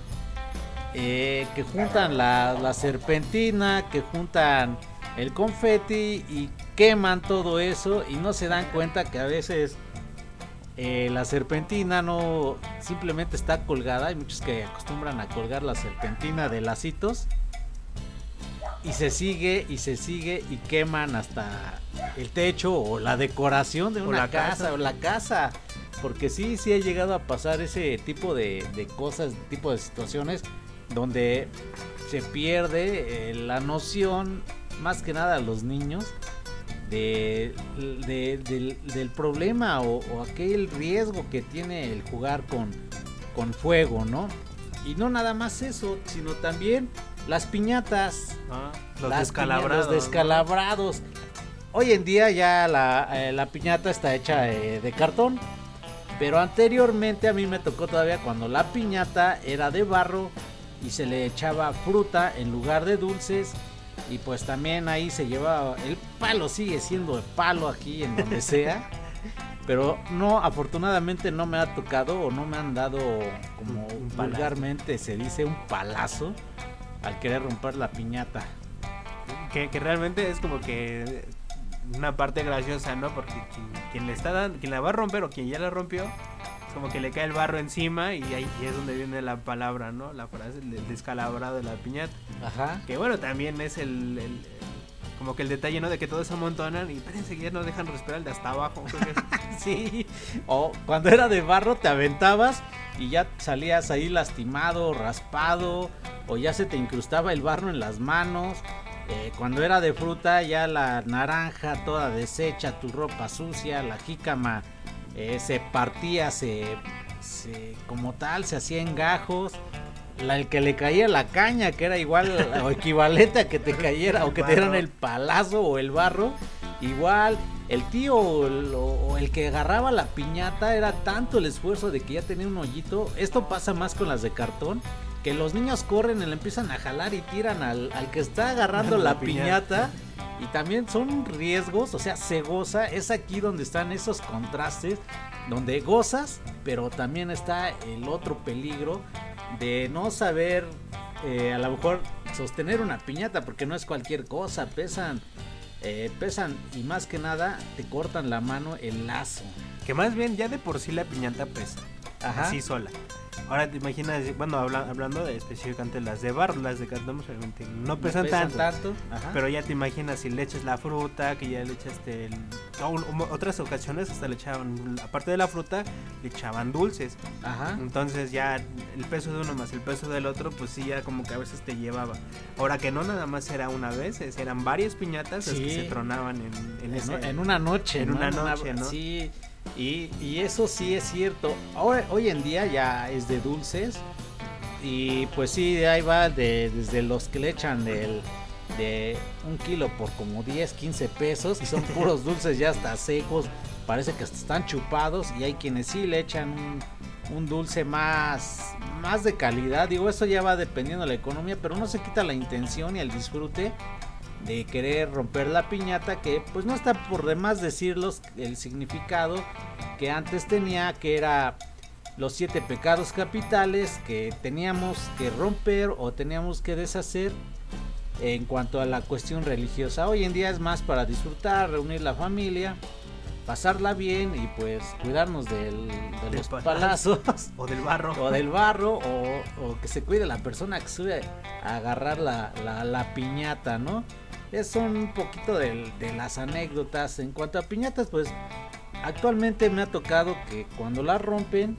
Eh, que juntan la, la serpentina, que juntan el confeti y queman todo eso y no se dan cuenta que a veces eh, la serpentina no simplemente está colgada. Hay muchos que acostumbran a colgar la serpentina de lacitos y se sigue y se sigue y queman hasta el techo o la decoración de una casa, casa. o la casa. Porque sí, sí ha llegado a pasar ese tipo de, de cosas, tipo de situaciones donde se pierde eh, la noción, más que nada a los niños, de, de- del, del problema o, o aquel riesgo que tiene el jugar con, con fuego, ¿no? Y no nada más eso, sino también las piñatas. Ah, los Las descalabrados. piña- los descalabrados. Hoy en día ya la, eh, la piñata está hecha eh, de cartón. Pero anteriormente a mí me tocó todavía cuando la piñata era de barro y se le echaba fruta en lugar de dulces. Y pues también ahí se llevaba. El palo sigue siendo el palo aquí en donde sea. Pero no, afortunadamente no me ha tocado o no me han dado como Un palazo. vulgarmente se dice un palazo al querer romper la piñata. Que, que realmente es como que una parte graciosa, ¿no? Porque quien, quien le está dando, quien la va a romper o quien ya la rompió, como que le cae el barro encima y ahí y es donde viene la palabra, ¿no? La frase del descalabrado de la piñata. Ajá. Que bueno, también es el, el- como que el detalle, ¿no? De que todos se amontonan y parece que ya no dejan respirar el de hasta abajo. Sí. O cuando era de barro te aventabas y ya salías ahí lastimado, raspado, o ya se te incrustaba el barro en las manos. Eh, cuando era de fruta ya la naranja toda deshecha, tu ropa sucia, la jícama eh, se partía, se, se- como tal, se hacía en gajos. La, el que le caía la caña, que era igual o equivalente a que te cayera o que te dieran el palazo o el barro, igual el tío o el, o el que agarraba la piñata era tanto el esfuerzo de que ya tenía un hoyito. Esto pasa más con las de cartón. Que los niños corren y le empiezan a jalar y tiran al, al que está agarrando La la piñata. piñata. Y también son riesgos, o sea, se goza. Es aquí donde están esos contrastes, donde gozas, pero también está el otro peligro de no saber, eh, a lo mejor, sostener una piñata, porque no es cualquier cosa, pesan, eh, pesan y más que nada te cortan la mano el lazo. que más bien ya de por sí la piñata pesa. Ajá. Así sola. Ahora te imaginas, bueno, habla- hablando de específicamente las de barro, las de cartón, obviamente no pesan, tanto. Pero ya te imaginas si le echas la fruta, que ya le echaste el... otras ocasiones hasta le echaban, aparte de la fruta, le echaban dulces. Ajá. Entonces ya el peso de uno más el peso del otro, pues sí, ya como que a veces te llevaba. Ahora que no nada más era una vez, eran varias piñatas las que se tronaban en, en, En, ese- en una noche. en ¿no? una noche, ¿no? Sí, y, y eso sí es cierto. Ahora, hoy en día ya es de dulces. Y pues sí, ahí va de, desde los que le echan del, de un kilo por como 10, 15 pesos. Y son puros dulces ya hasta secos. Parece que hasta están chupados. Y hay quienes sí le echan un, un dulce más, más de calidad. Digo, eso ya va dependiendo de la economía. Pero no se quita la intención y el disfrute de querer romper la piñata que pues no está por demás decirlos el significado que antes tenía que era los siete pecados capitales que teníamos que romper o teníamos que deshacer en cuanto a la cuestión religiosa. Hoy en día es más para disfrutar, reunir la familia, pasarla bien y pues cuidarnos del, de Del los palazo. palazos O del barro. o del barro o, o que se cuide la persona que sube a agarrar la, la- la piñata, ¿no? Es un poquito de, las anécdotas. En cuanto a piñatas, pues actualmente me ha tocado que cuando la rompen,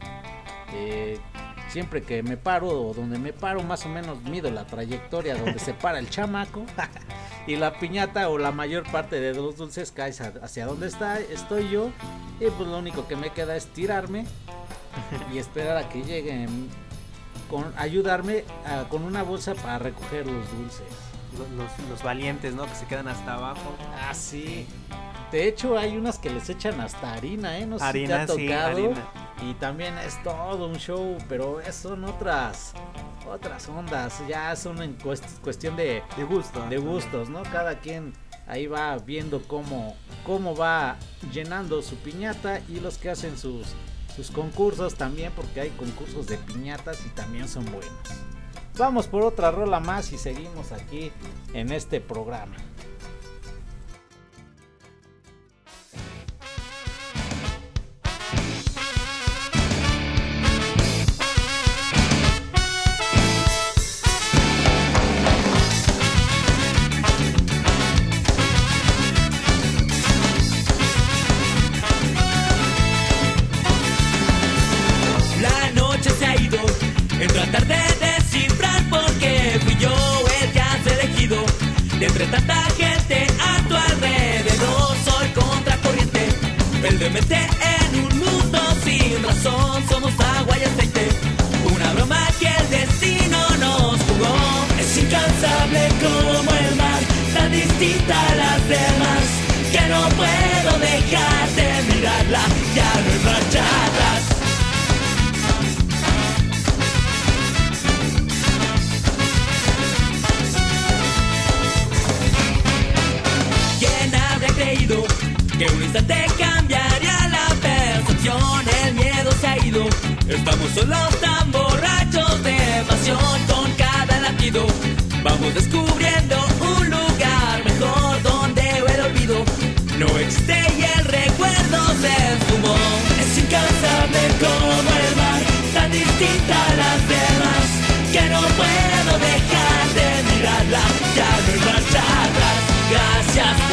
eh, siempre que me paro o donde me paro, más o menos mido la trayectoria donde se para el chamaco. y la piñata o la mayor parte de los dulces cae hacia, donde está, estoy yo. Y pues lo único que me queda es tirarme y esperar a que lleguen con ayudarme a- con una bolsa para recoger los dulces. Los, los- valientes, ¿no? Que se quedan hasta abajo. Ah, sí. De hecho, hay unas que les echan hasta harina, ¿eh? No sé Harina, si te ha sí, tocado. harina. Y también es todo un show, pero son otras otras ondas. Ya son en cuest- cuestión de, De gusto. de gustos, ¿no? Cada quien ahí va viendo cómo, cómo va llenando su piñata y los que hacen sus, sus concursos también, porque hay concursos de piñatas y también son buenos. Vamos por otra rola más y seguimos aquí en este programa. De meter en un mundo sin razón somos agua y aceite. Una broma que el destino nos jugó. Es incansable como el mar, tan distinta a las demás. Que no puedo dejar de mirarla, ya no hay marcha atrás. ¿Quién habría creído que un instante Estamos solos tan borrachos de pasión con cada latido. Vamos descubriendo un lugar mejor donde el olvido no existe y el recuerdo se esfumó. Es incansable como el mar, tan distinta a las demás, que no puedo dejar de mirarla, ya no hay marcha atrás. Gracias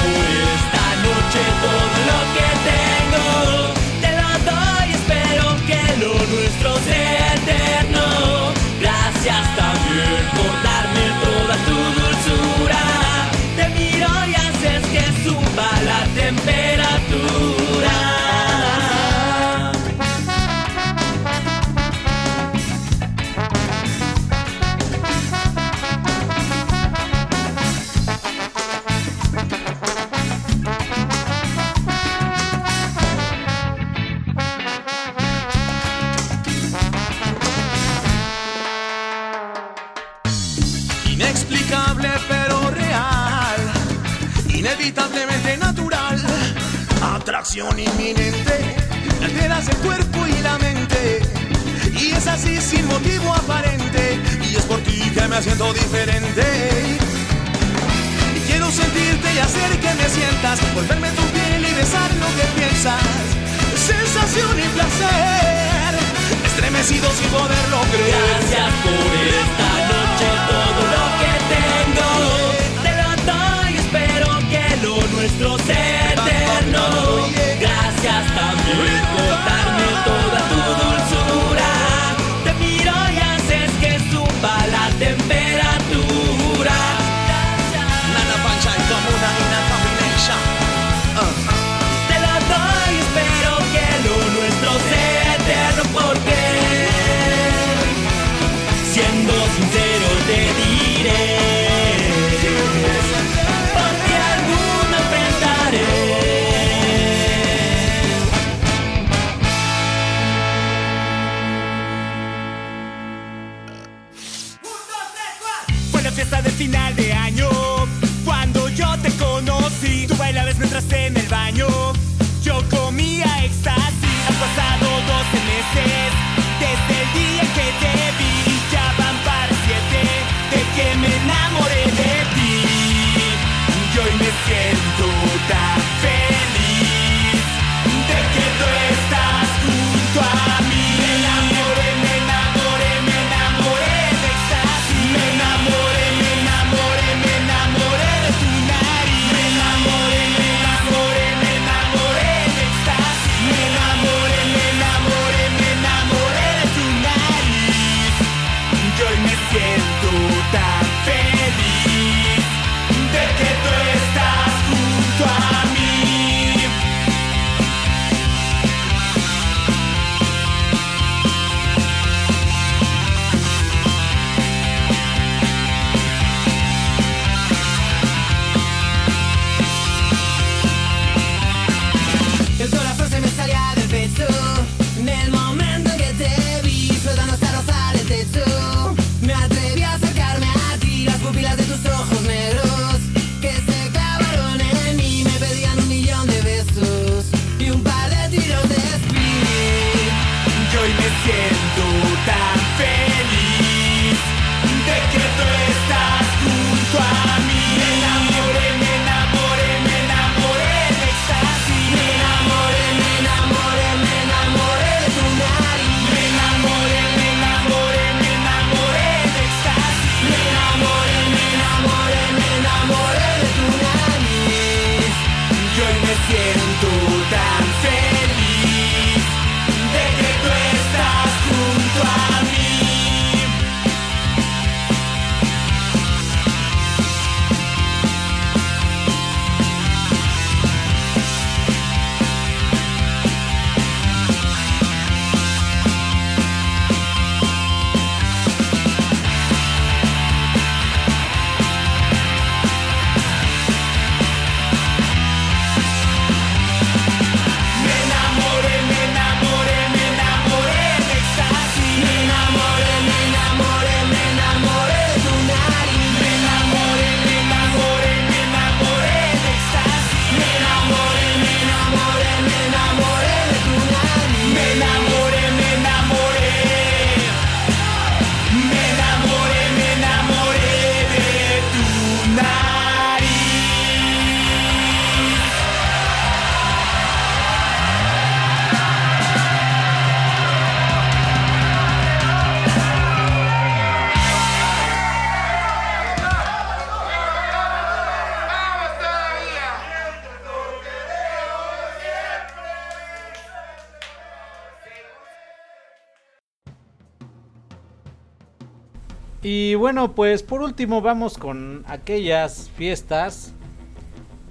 bueno, pues por último vamos con aquellas fiestas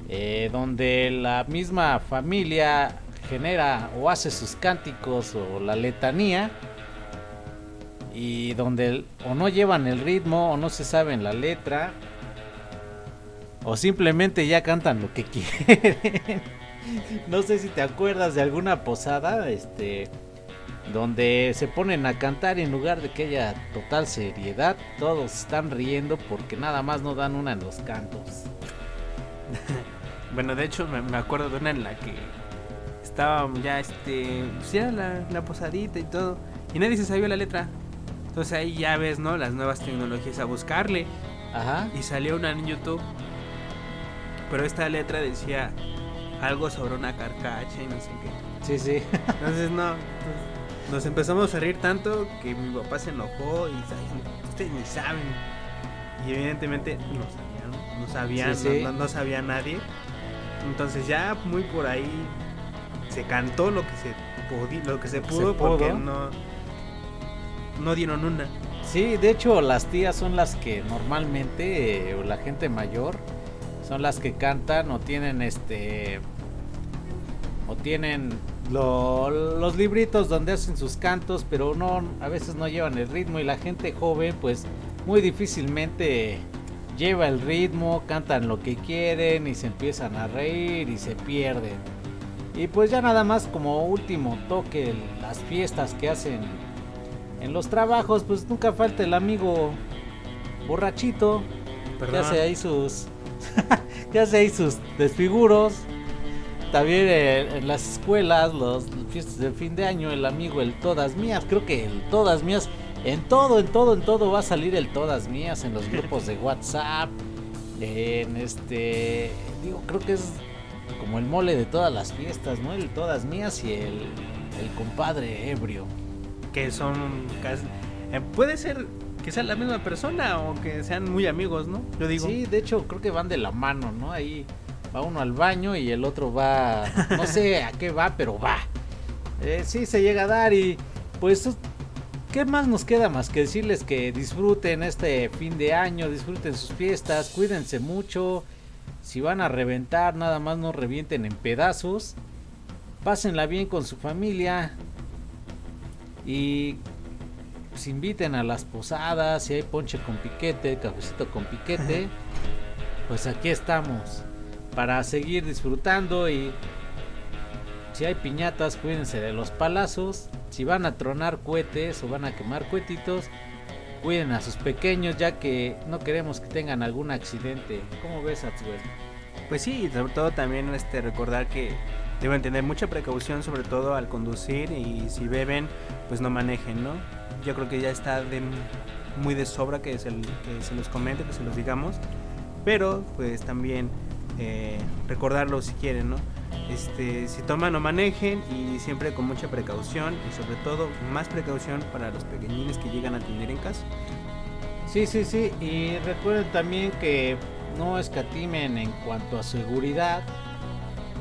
eh, donde la misma familia genera o hace sus cánticos o la letanía y donde o no llevan el ritmo o no se saben la letra o simplemente ya cantan lo que quieren. no sé si te acuerdas de alguna posada, este, donde se ponen a cantar en lugar de que haya total seriedad, todos están riendo porque nada más no dan una en los cantos. bueno, de hecho me, me acuerdo de una en la que estaba ya este, pues ya la, la posadita y todo, y nadie se sabía la letra. Entonces ahí ya ves, ¿no? Las nuevas tecnologías a buscarle. Ajá. Y salió una en YouTube. Pero esta letra decía algo sobre una carcacha y no sé qué. Sí, sí. Entonces no. nos empezamos a reír tanto que mi papá se enojó y "Ay, ustedes ni saben. Y evidentemente no sabían, no sabían, Sí, sí. No, sabía nadie. Entonces ya muy por ahí se cantó lo que se pudi- lo que se pudo porque pudo. no no dieron una. Sí, de hecho las tías son las que normalmente, eh, o la gente mayor, son las que cantan o tienen este... O tienen lo- los libritos donde hacen sus cantos, pero no, a veces no llevan el ritmo y la gente joven pues muy difícilmente lleva el ritmo, cantan lo que quieren y se empiezan a reír y se pierden. Y pues ya nada más como último toque las fiestas que hacen en los trabajos, pues nunca falta el amigo borrachito que Perdón. hace ahí sus que hace ahí sus desfiguros. También en las escuelas, los fiestas de fin de año, el amigo el todas mías, creo que el todas mías en todo, en todo, en todo va a salir el todas mías en los grupos de WhatsApp, en este, digo, creo que es como el mole de todas las fiestas, ¿no? El todas mías y el el compadre ebrio. que son casi- eh, puede ser que sea la misma persona o que sean muy amigos, ¿no? Yo digo. Sí, de hecho creo que van de la mano, ¿no? Ahí va uno al baño y el otro va, no sé a qué va, pero va. Eh, sí, se llega a dar y pues, ¿qué más nos queda más que decirles que disfruten este fin de año, disfruten sus fiestas, cuídense mucho. Si van a reventar, nada más no revienten en pedazos. Pásenla bien con su familia. Y pues inviten a las posadas, si hay ponche con piquete, cafecito con piquete, pues aquí estamos para seguir disfrutando y si hay piñatas, cuídense de los palazos, si van a tronar cohetes o van a quemar cohetitos, cuiden a sus pequeños ya que no queremos que tengan algún accidente. ¿Cómo ves, Atsuel? Pues sí, sobre todo también este recordar que deben tener mucha precaución, sobre todo al conducir y si beben, pues no manejen, ¿no? Yo creo que ya está de, muy de sobra que se, que se los comente, que se los digamos, pero pues también eh, recordarlo si quieren. Este, si toman no manejen y siempre con mucha precaución y sobre todo más precaución para los pequeñines que llegan a tener en casa. Sí, sí, sí. Y recuerden también que no escatimen en cuanto a seguridad.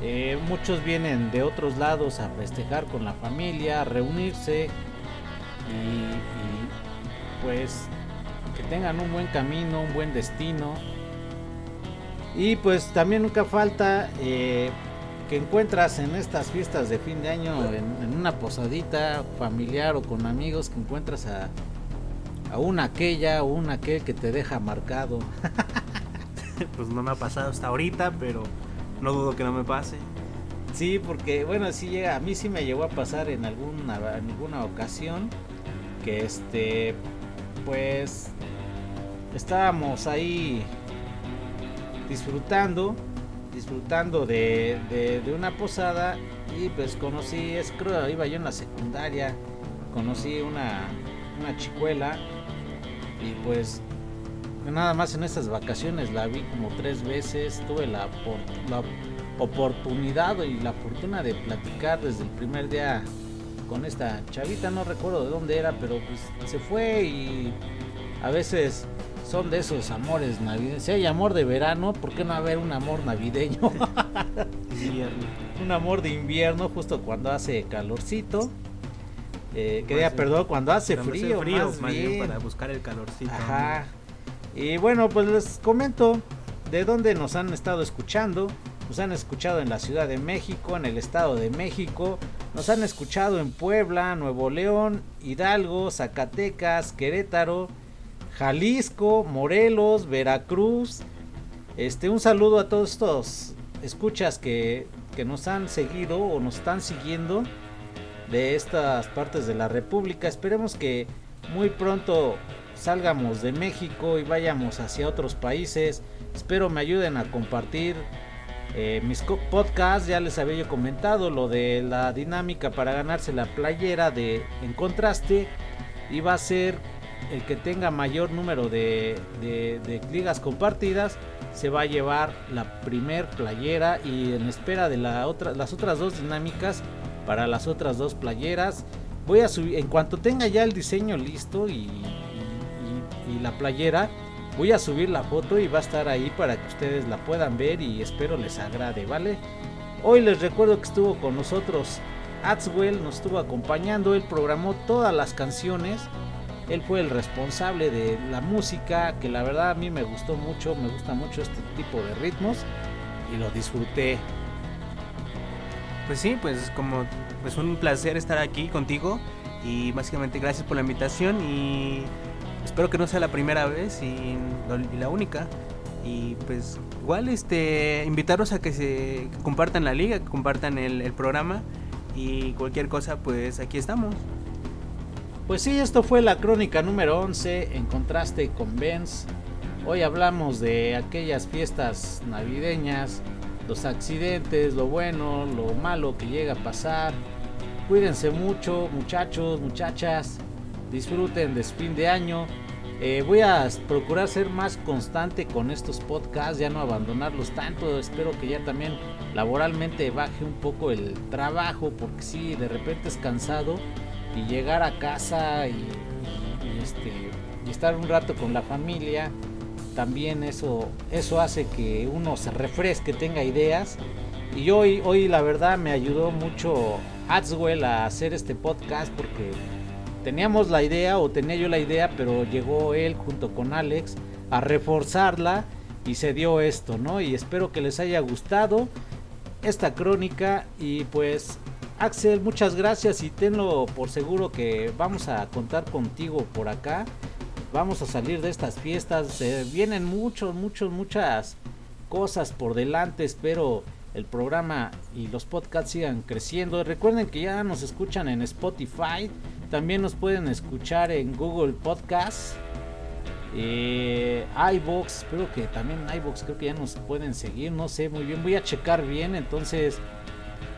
Eh, muchos vienen de otros lados a festejar con la familia, a reunirse y, pues que tengan un buen camino, un buen destino. Y pues también nunca falta eh, que encuentras en estas fiestas de fin de año, en, en una posadita familiar o con amigos, que encuentras a, a una aquella o un aquel que te deja marcado. Pues no me ha pasado hasta ahorita, pero no dudo que no me pase. Sí, porque bueno, sí llega, a mí sí me llegó a pasar en alguna, en alguna ocasión que este, pues estábamos ahí disfrutando, disfrutando de, de, una posada. Y pues conocí, es creo iba yo en la secundaria, conocí una, una chicuela. Y pues nada más en estas vacaciones la vi como tres veces, tuve la, la oportunidad y la fortuna de platicar desde el primer día con esta chavita, no recuerdo de dónde era, pero pues se fue y a veces son de esos amores navideños. Si hay amor de verano, ¿por qué no haber un amor navideño? un amor de invierno justo cuando hace calorcito. Eh, que diga, perdón, cuando hace Cuando hace frío, frío, más más bien, bien. para buscar el calorcito. Ajá. Y bueno, pues les comento de dónde nos han estado escuchando. Nos han escuchado en la Ciudad de México, en el Estado de México. Nos han escuchado en Puebla, Nuevo León, Hidalgo, Zacatecas, Querétaro, Jalisco, Morelos, Veracruz. Este, un saludo a todos estos escuchas que, que nos han seguido o nos están siguiendo de estas partes de la República. Esperemos que muy pronto salgamos de México y vayamos hacia otros países. Espero me ayuden a compartir eh, mis podcasts. Ya les había yo comentado lo de la dinámica para ganarse la playera de En Contraste. Y va a ser el que tenga mayor número de, ligas compartidas. Se va a llevar la primer playera y en espera de las otras dos dinámicas para las otras dos playeras. Voy a subir, en cuanto tenga ya el diseño listo y- y la playera, voy a subir la foto y va a estar ahí para que ustedes la puedan ver y espero les agrade, ¿vale? Hoy les recuerdo que estuvo con nosotros Atswell, nos estuvo acompañando, él programó todas las canciones, él fue el responsable de la música, que la verdad a mí me gustó mucho, me gusta mucho este tipo de ritmos y lo disfruté. Pues sí, pues como pues un placer estar aquí contigo y básicamente gracias por la invitación y espero que no sea la primera vez y, la única y pues igual este invitarlos a que se compartan la liga, que compartan el, el programa y cualquier cosa pues aquí estamos. Pues sí, esto fue la crónica número 11 en contraste con Benz. Hoy hablamos de aquellas fiestas navideñas, los accidentes, lo bueno, lo malo que llega a pasar. Cuídense mucho, muchachos, muchachas. Disfruten de fin de año. Eh, voy a procurar ser más constante con estos podcasts, ya no abandonarlos tanto. Espero que ya también laboralmente baje un poco el trabajo, porque sí, de repente es cansado y llegar a casa este y estar un rato con la familia también eso eso hace que uno se refresque tenga ideas. Y hoy hoy la verdad me ayudó mucho Adswell a hacer este podcast porque teníamos la idea o tenía yo la idea pero llegó él junto con Alex a reforzarla y se dio esto no y espero que les haya gustado esta crónica y pues Axel, muchas gracias y tenlo por seguro que vamos a contar contigo por acá. Vamos a salir de estas fiestas. Vienen muchos, muchos, muchas cosas por delante. Espero el programa y los podcasts sigan creciendo. Recuerden que ya nos escuchan en Spotify. También nos pueden escuchar en Google Podcasts. Eh, iBox, creo que también iBox creo que ya nos pueden seguir, no sé muy bien, voy a checar bien, entonces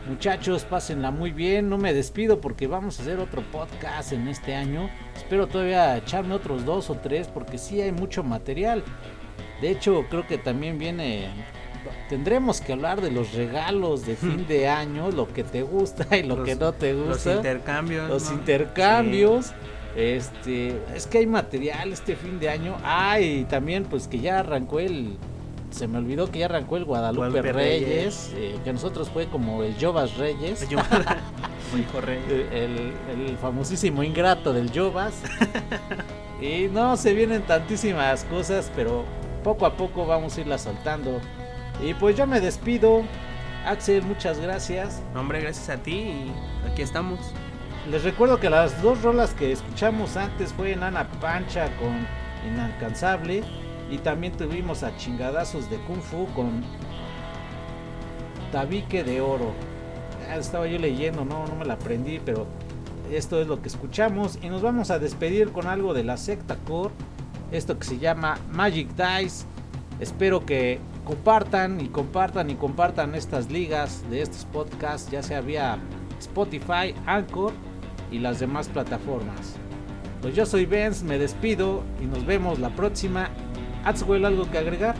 Muchachos, pásenla muy bien. No me despido porque vamos a hacer otro podcast en este año. Espero todavía echarme otros dos o tres porque sí hay mucho material. De hecho, creo que también viene. Tendremos que hablar de los regalos de fin de año, lo que te gusta y lo Los- que no te Los gusta. intercambios. Los ¿no? intercambios. Este, es que hay material este fin de año. Ah, y también pues que ya arrancó el se me olvidó que ya arrancó el Guadalupe, Guadalupe Reyes, Reyes. eh, que nosotros fue como el Jovas Reyes. Muy correcto. el, el famosísimo ingrato del Jovas. y no, se vienen tantísimas cosas, pero poco a poco vamos a irlas soltando. Y pues yo me despido. Axel, muchas gracias. No, Hombre, gracias a ti y aquí estamos. Les recuerdo que las dos rolas que escuchamos antes fue Nana Pancha con Inalcanzable. Y también tuvimos a Chingadazos de Kung Fu con Tabique de Oro. Ah, estaba yo leyendo, no, no me la aprendí, pero esto es lo que escuchamos. Y nos vamos a despedir con algo de la secta core. Esto que se llama Magic Dice. Espero que compartan y compartan y compartan estas ligas de estos podcasts, ya sea vía Spotify, Anchor y las demás plataformas. Pues yo soy Benz, me despido y nos vemos la próxima. Atswell, ¿algo que agregar?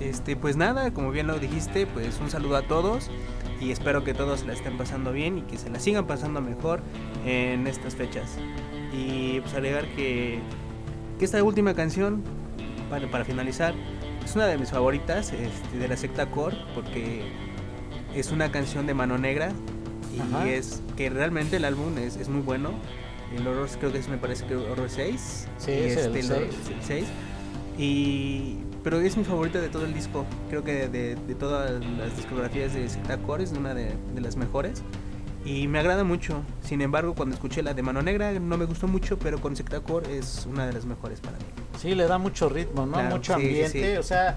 Este, pues nada, como bien lo dijiste, pues un saludo a todos y espero que todos la estén pasando bien y que se la sigan pasando mejor en estas fechas. Y pues alegar que, que esta última canción, para, para finalizar, es una de mis favoritas este, de la secta core porque es una canción de mano negra Y Ajá. es que realmente el álbum es, es muy bueno. El horror creo que es, me parece que horror 6. Sí, y es el seis. el 6. Y pero es mi favorita de todo el disco. Creo que de, de todas las discografías de Sectacore es una de, de las mejores. Y me agrada mucho. Sin embargo, cuando escuché la de Mano Negra no me gustó mucho, pero con Sectacore es una de las mejores para mí. Sí, le da mucho ritmo, ¿no? Claro, mucho sí, ambiente. sí. O sea,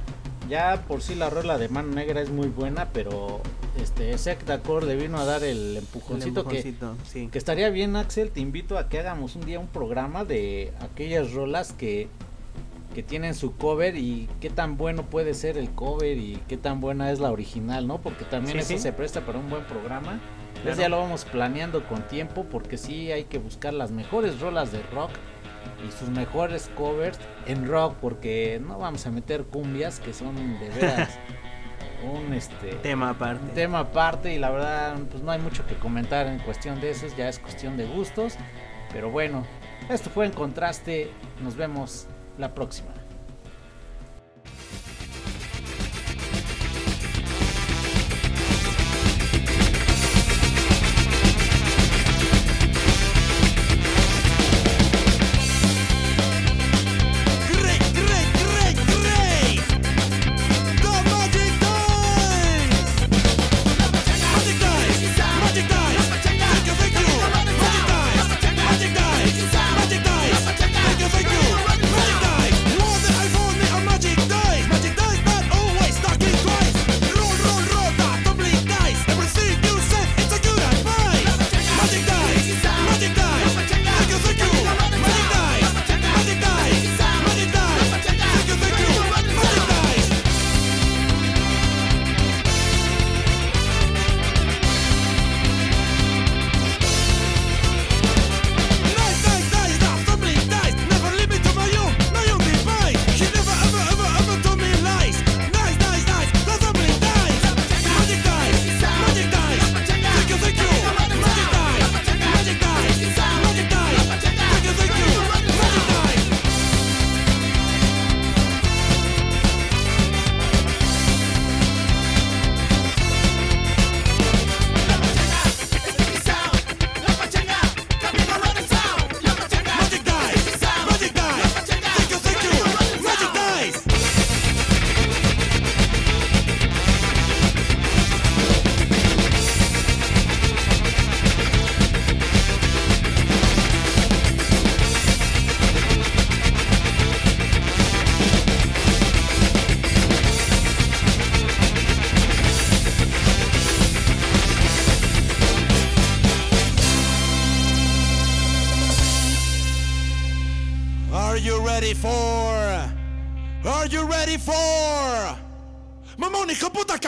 ya por sí la rola de Mano Negra es muy buena, pero este Sectacore le vino a dar el empujoncito, El que, empujoncito, sí. que estaría bien, Axel. Te invito a que hagamos un día un programa de aquellas rolas que, que tienen su cover y qué tan bueno puede ser el cover y qué tan buena es la original, ¿no? Porque también Sí, eso sí. se presta para un buen programa. Entonces Claro. ya lo vamos planeando con tiempo porque sí hay que buscar las mejores rolas de rock y sus mejores covers en rock porque no vamos a meter cumbias que son de veras un este Tema aparte. un tema aparte y la verdad pues no hay mucho que comentar en cuestión de eso, ya es cuestión de gustos, pero bueno, esto fue en contraste, nos vemos la próxima.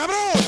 Cabrón!